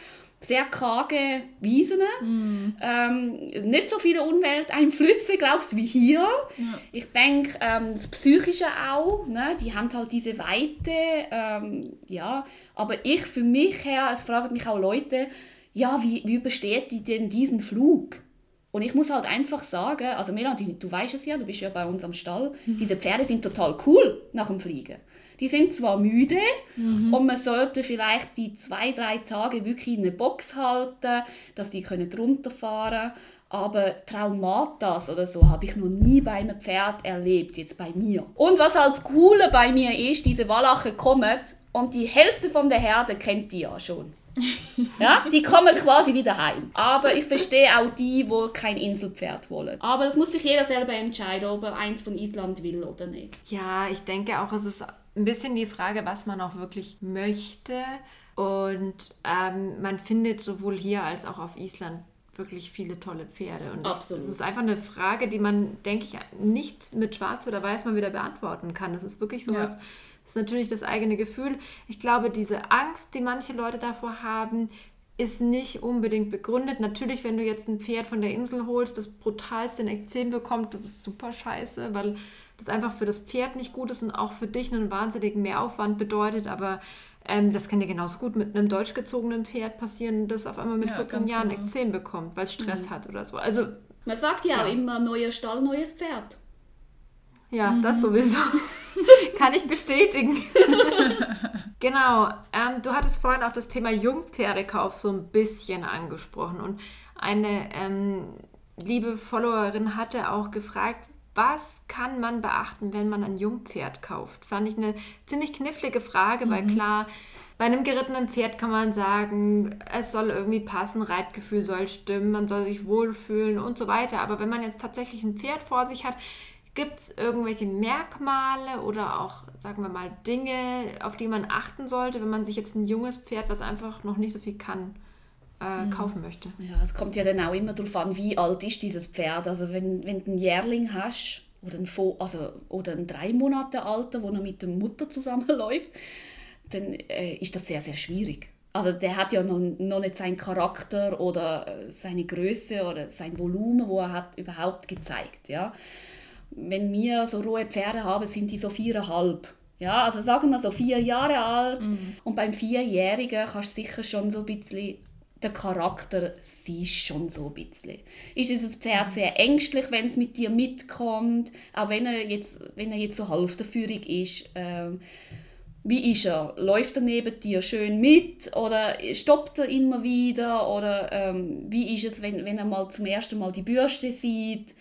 sehr karge Wiesen, mm. ähm, nicht so viele Umwelteinflüsse, glaubst du, wie hier. Ja. Ich denke, ähm, das Psychische auch, ne? die haben halt diese Weite, ähm, ja, aber ich für mich her, es fragen mich auch Leute, ja, wie, wie übersteht die denn diesen Flug? Und ich muss halt einfach sagen, also Melan, du, du weißt es ja, du bist ja bei uns am Stall, mhm. diese Pferde sind total cool nach dem Fliegen. Die sind zwar müde mhm. und man sollte vielleicht die zwei, drei Tage wirklich in eine Box halten, dass die können runterfahren können. Aber Traumatas oder so habe ich noch nie bei einem Pferd erlebt, jetzt bei mir. Und was halt das Coole bei mir ist, diese Wallachen kommen und die Hälfte von der Herde kennt die ja schon. ja, die kommen quasi wieder heim. Aber ich verstehe auch die, wo kein Inselpferd wollen. Aber das muss sich jeder selber entscheiden, ob er eins von Island will oder nicht. Ja, ich denke auch, es ist ein bisschen die Frage, was man auch wirklich möchte. Und ähm, man findet sowohl hier als auch auf Island wirklich viele tolle Pferde. Und Absolut. es ist einfach eine Frage, die man, denke ich, nicht mit Schwarz oder Weiß mal wieder beantworten kann. Das ist wirklich so was. Ja das ist natürlich das eigene Gefühl. Ich glaube, diese Angst, die manche Leute davor haben, ist nicht unbedingt begründet. Natürlich, wenn du jetzt ein Pferd von der Insel holst, das brutalste Ekzem bekommt, das ist super scheiße, weil das einfach für das Pferd nicht gut ist und auch für dich einen wahnsinnigen Mehraufwand bedeutet. Aber ähm, das kann dir genauso gut mit einem deutsch gezogenen Pferd passieren, das auf einmal mit ja, 14 Jahren genau. Ekzem bekommt, weil es Stress mhm. hat oder so. Also, Man sagt ja, ja. auch immer, neuer Stall, neues Pferd. Ja, mhm. das sowieso. Kann ich bestätigen. genau. Ähm, du hattest vorhin auch das Thema Jungpferdekauf so ein bisschen angesprochen. Und eine ähm, liebe Followerin hatte auch gefragt, was kann man beachten, wenn man ein Jungpferd kauft? Fand ich eine ziemlich knifflige Frage, mhm. weil klar, bei einem gerittenen Pferd kann man sagen, es soll irgendwie passen, Reitgefühl soll stimmen, man soll sich wohlfühlen und so weiter. Aber wenn man jetzt tatsächlich ein Pferd vor sich hat, Gibt es irgendwelche Merkmale oder auch, sagen wir mal, Dinge, auf die man achten sollte, wenn man sich jetzt ein junges Pferd, was einfach noch nicht so viel kann, äh, mhm. kaufen möchte? Ja, es kommt ja dann auch immer darauf an, wie alt ist dieses Pferd. Also wenn, wenn du einen Jährling hast oder ein, also, oder ein drei Monate alter, wo er mit der Mutter zusammenläuft, dann äh, ist das sehr, sehr schwierig. Also der hat ja noch, noch nicht seinen Charakter oder äh, seine Größe oder sein Volumen, wo er hat, überhaupt gezeigt. Ja? Wenn wir so rohe Pferde haben, sind die so viereinhalb. Ja, also sagen wir so vier Jahre alt. Mhm. Und beim Vierjährigen kannst du sicher schon so ein bisschen den Charakter siehst schon so ein bisschen. Ist dieses Pferd mhm. sehr ängstlich, wenn es mit dir mitkommt, auch wenn er jetzt, wenn er jetzt so halb der Führung ist. Ähm, wie ist er? Läuft er neben dir schön mit oder stoppt er immer wieder? Oder ähm, wie ist es, wenn, wenn er mal zum ersten Mal die Bürste sieht?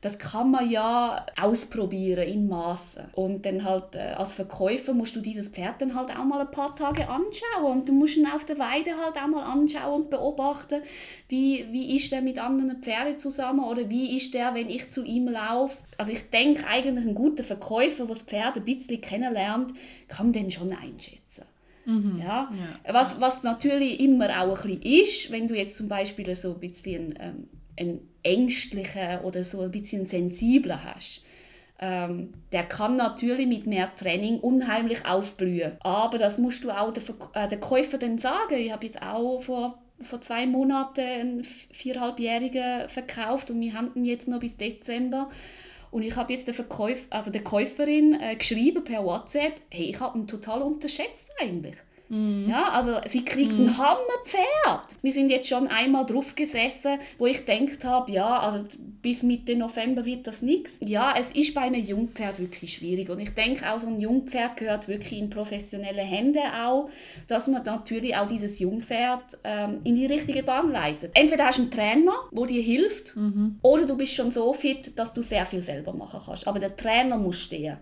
Das kann man ja ausprobieren in Maßen. Und dann halt äh, als Verkäufer musst du dieses Pferd dann halt auch mal ein paar Tage anschauen und du musst ihn auf der Weide halt auch mal anschauen und beobachten, wie, wie ist der mit anderen Pferden zusammen oder wie ist der, wenn ich zu ihm laufe. Also ich denke eigentlich ein guter Verkäufer, der das Pferd ein bisschen kennenlernt, kann den schon einschätzen. Mhm. Ja? ja? Was, was natürlich immer auch ein bisschen ist, wenn du jetzt zum Beispiel so ein bisschen ähm, ein ängstlichen oder so ein bisschen sensibler hast, ähm, der kann natürlich mit mehr Training unheimlich aufblühen. Aber das musst du auch den, äh, Käufer dann sagen. Ich habe jetzt auch vor, vor zwei Monaten einen viereinhalbjährigen verkauft und wir haben ihn jetzt noch bis Dezember. Und ich habe jetzt der, Verkäuf also der Käuferin äh, geschrieben per WhatsApp, hey, ich habe ihn total unterschätzt eigentlich. Mm. Ja, also sie kriegt mm. ein Hammerpferd. Wir sind jetzt schon einmal drauf gesessen, wo ich gedacht habe, ja, also bis Mitte November wird das nichts. Ja, es ist bei einem Jungpferd wirklich schwierig und ich denke auch so ein Jungpferd gehört wirklich in professionelle Hände auch, dass man natürlich auch dieses Jungpferd ähm, in die richtige Bahn leitet. Entweder hast du einen Trainer, wo dir hilft, mhm. oder du bist schon so fit, dass du sehr viel selber machen kannst. Aber der Trainer muss stehen.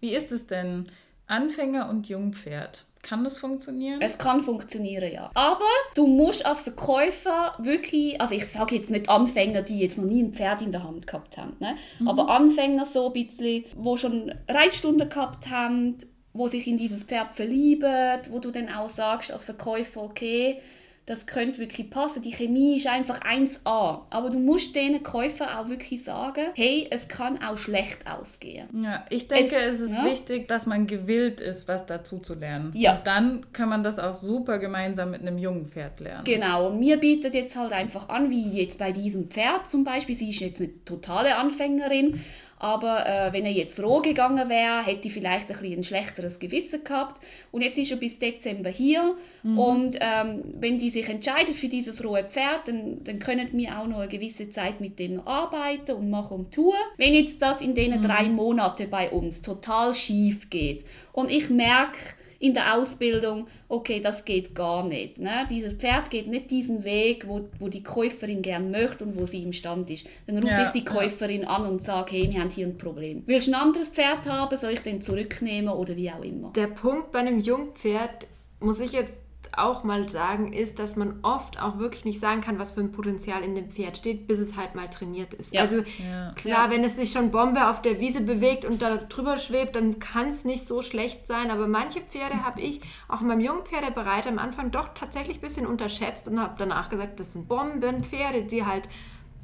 Wie ist es denn? Anfänger und Jungpferd. Kann das funktionieren? Es kann funktionieren, ja. Aber du musst als Verkäufer wirklich, also ich sage jetzt nicht Anfänger, die jetzt noch nie ein Pferd in der Hand gehabt haben, ne? Mhm. aber Anfänger so ein bisschen, wo schon Reitstunden gehabt haben, wo sich in dieses Pferd verlieben, wo du dann auch sagst als Verkäufer, okay, das könnte wirklich passen. Die Chemie ist einfach 1A. Aber du musst den Käufer auch wirklich sagen, hey, es kann auch schlecht ausgehen. Ja, ich denke, es, es ist ja? wichtig, dass man gewillt ist, was dazu zu lernen. Ja. Und dann kann man das auch super gemeinsam mit einem jungen Pferd lernen. Genau. Und mir bietet jetzt halt einfach an, wie jetzt bei diesem Pferd zum Beispiel, sie ist jetzt eine totale Anfängerin, aber äh, wenn er jetzt roh gegangen wäre, hätte ich vielleicht ein, ein schlechteres Gewissen gehabt. Und jetzt ist er bis Dezember hier. Mhm. Und ähm, wenn die sich entscheiden für dieses rohe Pferd, dann, dann können wir auch noch eine gewisse Zeit mit dem arbeiten und machen und tun. Wenn jetzt das in diesen mhm. drei Monaten bei uns total schief geht und ich merke, in der Ausbildung, okay, das geht gar nicht. Ne? Dieses Pferd geht nicht diesen Weg, wo, wo die Käuferin gern möchte und wo sie im Stand ist. Dann rufe ja, ich die Käuferin ja. an und sage, hey, wir haben hier ein Problem. Willst du ein anderes Pferd haben, soll ich den zurücknehmen oder wie auch immer? Der Punkt bei einem Jungpferd, muss ich jetzt auch mal sagen, ist, dass man oft auch wirklich nicht sagen kann, was für ein Potenzial in dem Pferd steht, bis es halt mal trainiert ist. Ja. Also ja. klar, ja. wenn es sich schon Bombe auf der Wiese bewegt und da drüber schwebt, dann kann es nicht so schlecht sein. Aber manche Pferde habe ich auch in meinem jungen Pferdebereiter am Anfang doch tatsächlich ein bisschen unterschätzt und habe danach gesagt, das sind Bombenpferde, die halt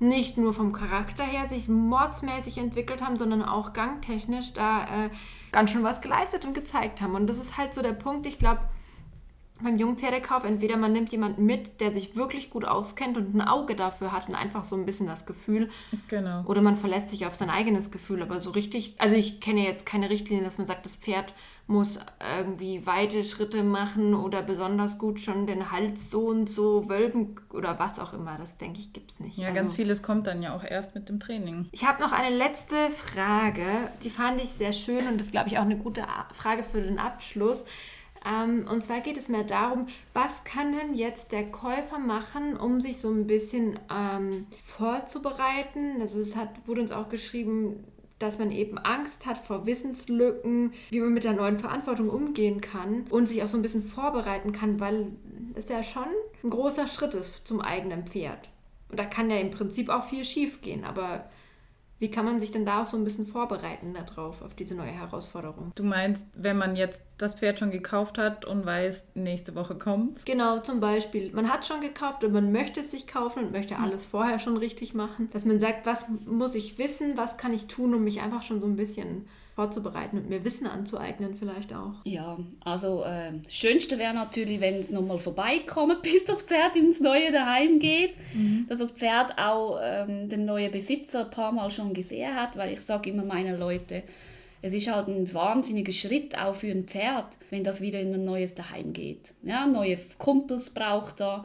nicht nur vom Charakter her sich mordsmäßig entwickelt haben, sondern auch gangtechnisch da äh, ganz schön was geleistet und gezeigt haben. Und das ist halt so der Punkt, ich glaube, beim Jungpferdekauf entweder man nimmt jemanden mit, der sich wirklich gut auskennt und ein Auge dafür hat und einfach so ein bisschen das Gefühl. Genau. Oder man verlässt sich auf sein eigenes Gefühl. Aber so richtig, also ich kenne jetzt keine Richtlinie, dass man sagt, das Pferd muss irgendwie weite Schritte machen oder besonders gut schon den Hals so und so wölben oder was auch immer. Das denke ich, gibt es nicht. Ja, also, ganz vieles kommt dann ja auch erst mit dem Training. Ich habe noch eine letzte Frage, die fand ich sehr schön und das glaube ich auch eine gute Frage für den Abschluss. Ähm, und zwar geht es mehr darum, was kann denn jetzt der Käufer machen, um sich so ein bisschen ähm, vorzubereiten. Also es hat, wurde uns auch geschrieben, dass man eben Angst hat vor Wissenslücken, wie man mit der neuen Verantwortung umgehen kann und sich auch so ein bisschen vorbereiten kann, weil es ja schon ein großer Schritt ist zum eigenen Pferd. Und da kann ja im Prinzip auch viel schief gehen, aber wie kann man sich denn da auch so ein bisschen vorbereiten darauf, auf diese neue Herausforderung? Du meinst, wenn man jetzt das Pferd schon gekauft hat und weiß, nächste Woche kommt? Genau, zum Beispiel, man hat schon gekauft und man möchte es sich kaufen und möchte alles vorher schon richtig machen. Dass man sagt, was muss ich wissen, was kann ich tun, um mich einfach schon so ein bisschen vorzubereiten und mir Wissen anzueignen vielleicht auch. Ja, also äh, das Schönste wäre natürlich, wenn es nochmal vorbeikommt, bis das Pferd ins neue daheim geht, mhm. dass das Pferd auch ähm, den neuen Besitzer ein paar Mal schon gesehen hat, weil ich sage immer meinen Leuten, es ist halt ein wahnsinniger Schritt auch für ein Pferd, wenn das wieder in ein neues daheim geht. Ja, neue Kumpels braucht er,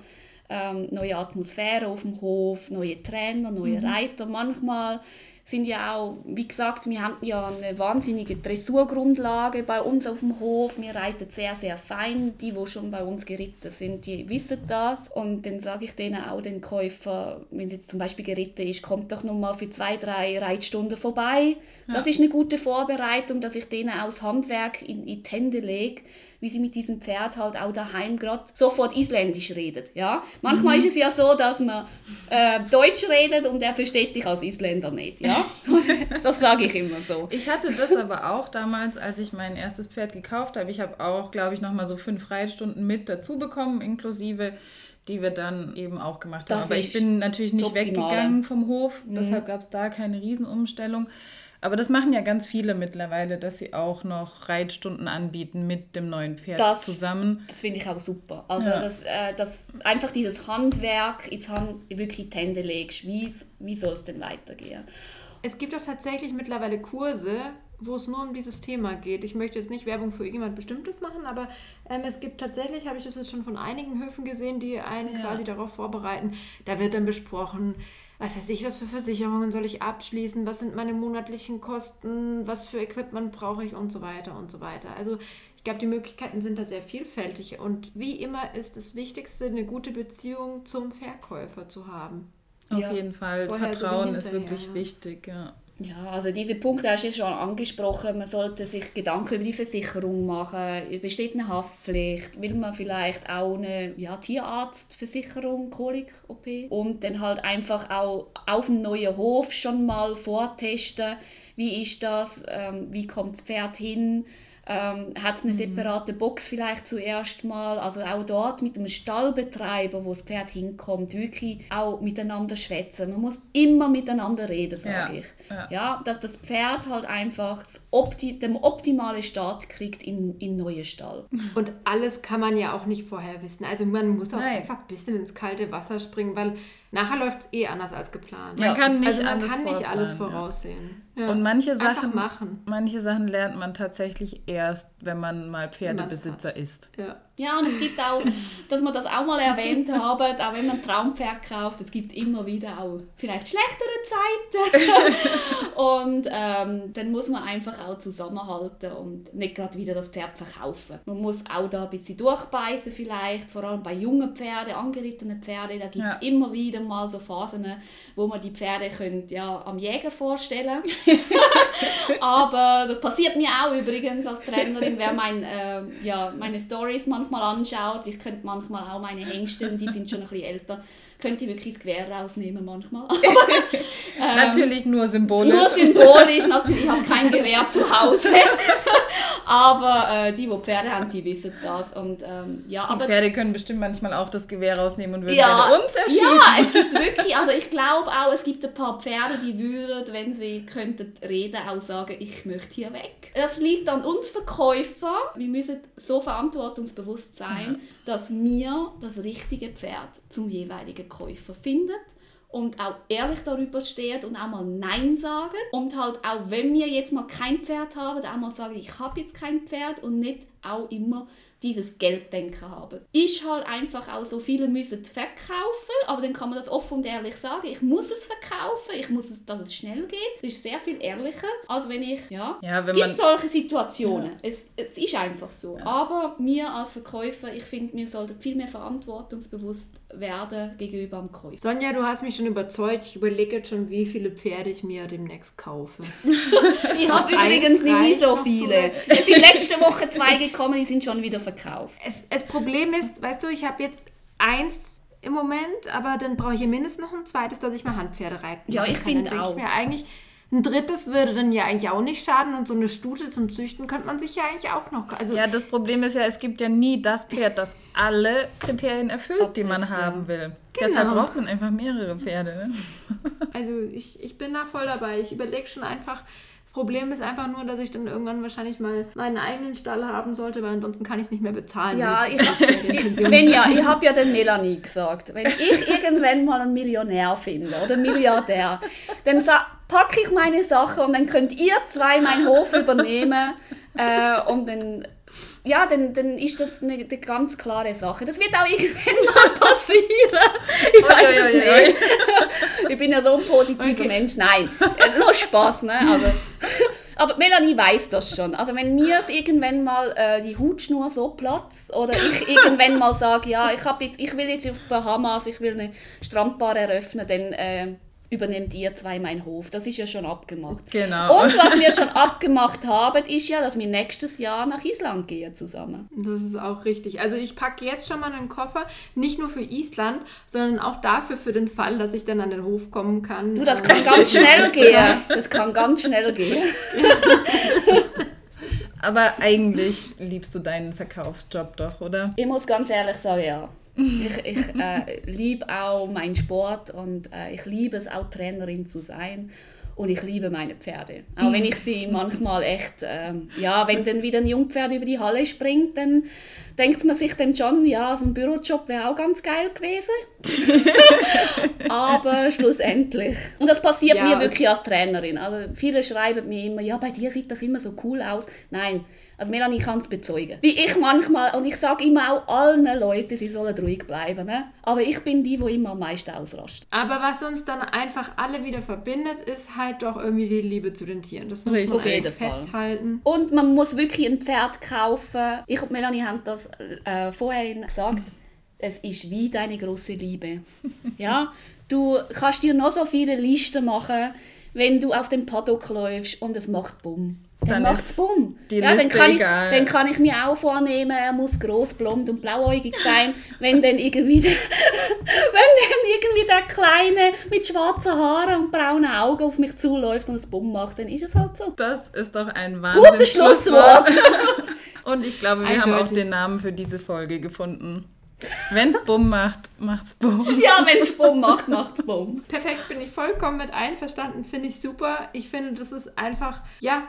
ähm, neue Atmosphäre auf dem Hof, neue Trainer, neue mhm. Reiter. Manchmal sind ja auch, wie gesagt, wir haben ja eine wahnsinnige Dressurgrundlage bei uns auf dem Hof. Wir reiten sehr, sehr fein. Die, die schon bei uns geritten sind, die wissen das. Und dann sage ich denen auch, den Käufer, wenn sie jetzt zum Beispiel geritten ist, kommt doch noch mal für zwei, drei Reitstunden vorbei. Ja. Das ist eine gute Vorbereitung, dass ich denen aus Handwerk in, in die Hände lege wie sie mit diesem Pferd halt auch daheim gerade sofort Isländisch redet. Ja? Manchmal mhm. ist es ja so, dass man äh, Deutsch redet und er versteht dich als Isländer nicht. Ja? das sage ich immer so. Ich hatte das aber auch damals, als ich mein erstes Pferd gekauft habe. Ich habe auch, glaube ich, noch mal so fünf Reitstunden mit dazu bekommen, inklusive die wir dann eben auch gemacht haben. Das aber ich bin natürlich nicht weggegangen vom Hof, mhm. deshalb gab es da keine Riesenumstellung. Aber das machen ja ganz viele mittlerweile, dass sie auch noch Reitstunden anbieten mit dem neuen Pferd das, zusammen. Das finde ich auch super. Also, ja. dass, äh, dass einfach dieses Handwerk ins Hand wirklich die Hände legst. Wie, wie soll es denn weitergehen? Es gibt auch tatsächlich mittlerweile Kurse, wo es nur um dieses Thema geht. Ich möchte jetzt nicht Werbung für irgendjemand Bestimmtes machen, aber ähm, es gibt tatsächlich, habe ich das jetzt schon von einigen Höfen gesehen, die einen ja. quasi darauf vorbereiten. Da wird dann besprochen, was weiß ich, was für Versicherungen soll ich abschließen, was sind meine monatlichen Kosten, was für Equipment brauche ich und so weiter und so weiter. Also ich glaube, die Möglichkeiten sind da sehr vielfältig und wie immer ist das Wichtigste, eine gute Beziehung zum Verkäufer zu haben. Auf ja. jeden Fall, Vorher Vertrauen ist wirklich ja. wichtig, ja. Ja, also diese Punkte hast du schon angesprochen. Man sollte sich Gedanken über die Versicherung machen. Besteht eine Haftpflicht? Will man vielleicht auch eine ja, Tierarztversicherung, Kolik-OP? Und dann halt einfach auch auf dem neuen Hof schon mal vortesten. Wie ist das? Ähm, wie kommt das Pferd hin? Ähm, hat es eine mhm. separate Box vielleicht zuerst mal, also auch dort mit dem Stallbetreiber, wo das Pferd hinkommt, wirklich auch miteinander schwätzen. Man muss immer miteinander reden, sage ja. ich. Ja. ja. dass das Pferd halt einfach Opti den optimalen Start kriegt in in neue Stall. Und alles kann man ja auch nicht vorher wissen. Also man muss auch Nein. einfach ein bisschen ins kalte Wasser springen, weil nachher läuft es eh anders als geplant. Man kann nicht, also man alles, kann nicht alles voraussehen. Ja. Und manche Sachen, machen. manche Sachen lernt man tatsächlich erst, wenn man mal Pferdebesitzer ist. Ja. ja, und es gibt auch, dass wir das auch mal erwähnt haben, auch wenn man Traumpferd kauft, es gibt immer wieder auch vielleicht schlechtere Zeiten. und ähm, dann muss man einfach auch zusammenhalten und nicht gerade wieder das Pferd verkaufen. Man muss auch da ein bisschen durchbeißen vielleicht, vor allem bei jungen Pferden, angerittenen Pferden, da gibt es ja. immer wieder mal so Phasen, wo man die Pferde könnt, ja, am Jäger vorstellen Aber das passiert mir auch übrigens als Trainerin, wer mein, äh, ja, meine Stories manchmal anschaut. Ich könnte manchmal auch meine Hengste, die sind schon ein bisschen älter, könnte ich wirklich das Gewehr rausnehmen manchmal. ähm, natürlich nur symbolisch. Nur symbolisch, natürlich, ich habe kein Gewehr zu Hause. aber äh, die, die Pferde haben, die wissen das. Und, ähm, ja, die aber, Pferde können bestimmt manchmal auch das Gewehr rausnehmen und würden ja, uns erschießen. Ja, es gibt wirklich, also ich glaube auch, es gibt ein paar Pferde, die würden, wenn sie könnten reden, auch sagen, ich möchte hier weg. Das liegt an uns Verkäufer. Wir müssen so verantwortungsbewusst sein, mhm. dass wir das richtige Pferd zum jeweiligen Käufer findet und auch ehrlich darüber steht und auch mal Nein sagen. Und halt auch wenn wir jetzt mal kein Pferd haben, auch mal sagen, ich habe jetzt kein Pferd und nicht auch immer dieses Gelddenken haben. Ist halt einfach auch so, viele müssen verkaufen, aber dann kann man das offen und ehrlich sagen, ich muss es verkaufen, ich muss es, dass es schnell geht. Das ist sehr viel ehrlicher, als wenn ich, ja, ja wenn es gibt solche Situationen. Ja. Es, es ist einfach so. Ja. Aber mir als Verkäufer, ich finde, wir sollten viel mehr verantwortungsbewusst werden gegenüber dem Käufer. Sonja, du hast mich schon überzeugt. Ich überlege jetzt schon, wie viele Pferde ich mir demnächst kaufe. ich habe übrigens nicht so viele. Es sind letzte Woche zwei gekommen, die sind schon wieder verkauft. Es, das Problem ist, weißt du, ich habe jetzt eins im Moment, aber dann brauche ich ja mindestens noch ein zweites, dass ich mal Handpferde reiten Ja, ich finde auch. Ich mir eigentlich, ein drittes würde dann ja eigentlich auch nicht schaden und so eine Stute zum Züchten könnte man sich ja eigentlich auch noch. Also ja, das Problem ist ja, es gibt ja nie das Pferd, das alle Kriterien erfüllt, die man haben will. Genau. Deshalb braucht man einfach mehrere Pferde. Ne? Also ich, ich bin da voll dabei. Ich überlege schon einfach, Problem ist einfach nur, dass ich dann irgendwann wahrscheinlich mal meinen eigenen Stall haben sollte, weil ansonsten kann ich es nicht mehr bezahlen. Ja, ich Svenja, ich habe ja den Melanie gesagt, wenn ich irgendwann mal einen Millionär finde oder Milliardär, dann packe ich meine Sachen und dann könnt ihr zwei meinen Hof übernehmen äh, und dann ja, dann, dann ist das eine, eine, ganz klare Sache. Das wird auch irgendwann mal passieren. Ich weiß oi, oi, oi, ich bin ja so ein positiver okay. Mensch. Nein, äh, nur Spaß, ne? Also, aber Melanie weiß das schon. Also wenn mir irgendwann mal äh, die Hutschnur so platzt oder ich irgendwann mal sage, ja, ich, jetzt, ich will jetzt auf Bahamas, ich will eine Strandbar eröffnen, dann äh, übernehmt ihr zwei meinen Hof. Das ist ja schon abgemacht. Genau. Und was wir schon abgemacht haben, ist ja, dass wir nächstes Jahr nach Island gehen zusammen. Das ist auch richtig. Also ich packe jetzt schon mal einen Koffer, nicht nur für Island, sondern auch dafür für den Fall, dass ich dann an den Hof kommen kann. Du, das kann ganz schnell gehen. Das kann ganz schnell gehen. Aber eigentlich liebst du deinen Verkaufsjob doch, oder? Ich muss ganz ehrlich sagen, ja. Ich, ich äh, liebe auch meinen Sport und äh, ich liebe es auch Trainerin zu sein. Und ich liebe meine Pferde. Auch wenn ich sie manchmal echt, ähm, ja, wenn dann wieder ein Jungpferd über die Halle springt, dann denkt man sich dann schon, ja, so ein Bürojob wäre auch ganz geil gewesen. Aber schlussendlich. Und das passiert ja. mir wirklich als Trainerin. Also viele schreiben mir immer, ja, bei dir sieht das immer so cool aus. Nein, also Melanie kann es bezeugen. Wie ich manchmal, und ich sage immer auch allen Leuten, sie sollen ruhig bleiben. Ne? Aber ich bin die, die immer am meisten ausrastet. Aber was uns dann einfach alle wieder verbindet, ist halt doch irgendwie die Liebe zu den Tieren. Das muss Richtig. man auf jeden festhalten. Und man muss wirklich ein Pferd kaufen. Ich und Melanie haben das äh, vorhin gesagt. Es ist wie deine große Liebe. ja, du kannst dir noch so viele Listen machen, wenn du auf dem Paddock läufst und es macht Bumm dann, dann macht es bumm. Ja, dann, kann ich, dann kann ich mir auch vornehmen, er muss groß, blond und blauäugig sein. wenn dann irgendwie der, wenn dann irgendwie der Kleine mit schwarzen Haaren und braunen Augen auf mich zuläuft und es bumm macht, dann ist es halt so. Das ist doch ein Wahnsinn. Gutes Schlusswort. und ich glaube, wir Eindeutig. haben auch den Namen für diese Folge gefunden. Wenn es Bumm macht, macht's Bumm. Ja, wenn es Bumm macht, macht's Bumm. Perfekt, bin ich vollkommen mit einverstanden, finde ich super. Ich finde, das ist einfach, ja,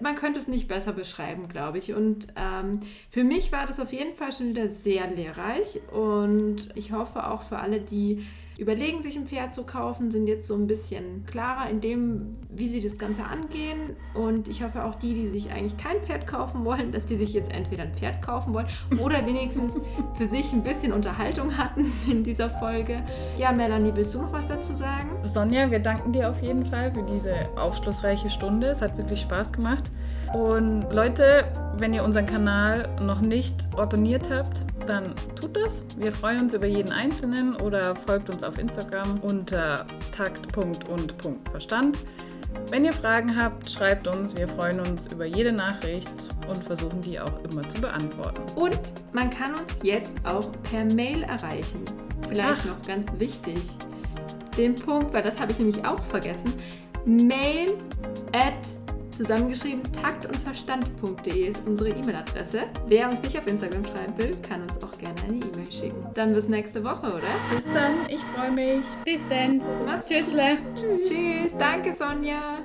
man könnte es nicht besser beschreiben, glaube ich. Und ähm, für mich war das auf jeden Fall schon wieder sehr lehrreich. Und ich hoffe auch für alle, die überlegen, sich ein Pferd zu kaufen, sind jetzt so ein bisschen klarer in dem, wie sie das Ganze angehen. Und ich hoffe auch die, die sich eigentlich kein Pferd kaufen wollen, dass die sich jetzt entweder ein Pferd kaufen wollen oder wenigstens für sich ein bisschen Unterhaltung hatten in dieser Folge. Ja, Melanie, willst du noch was dazu sagen? Sonja, wir danken dir auf jeden Fall für diese aufschlussreiche Stunde. Es hat wirklich Spaß gemacht. Und Leute, wenn ihr unseren Kanal noch nicht abonniert habt, dann tut das. Wir freuen uns über jeden Einzelnen oder folgt uns auf Instagram unter takt.und.verstand. Wenn ihr Fragen habt, schreibt uns. Wir freuen uns über jede Nachricht und versuchen die auch immer zu beantworten. Und man kann uns jetzt auch per Mail erreichen. Vielleicht Ach. noch ganz wichtig. Den Punkt, weil das habe ich nämlich auch vergessen. Mail at Zusammengeschrieben takt und verstand.de ist unsere E-Mail-Adresse. Wer uns nicht auf Instagram schreiben will, kann uns auch gerne eine E-Mail schicken. Dann bis nächste Woche, oder? Bis dann, ich freue mich. Bis dann. Macht's Tschüssle. Tschüss. Tschüss. Danke, Sonja.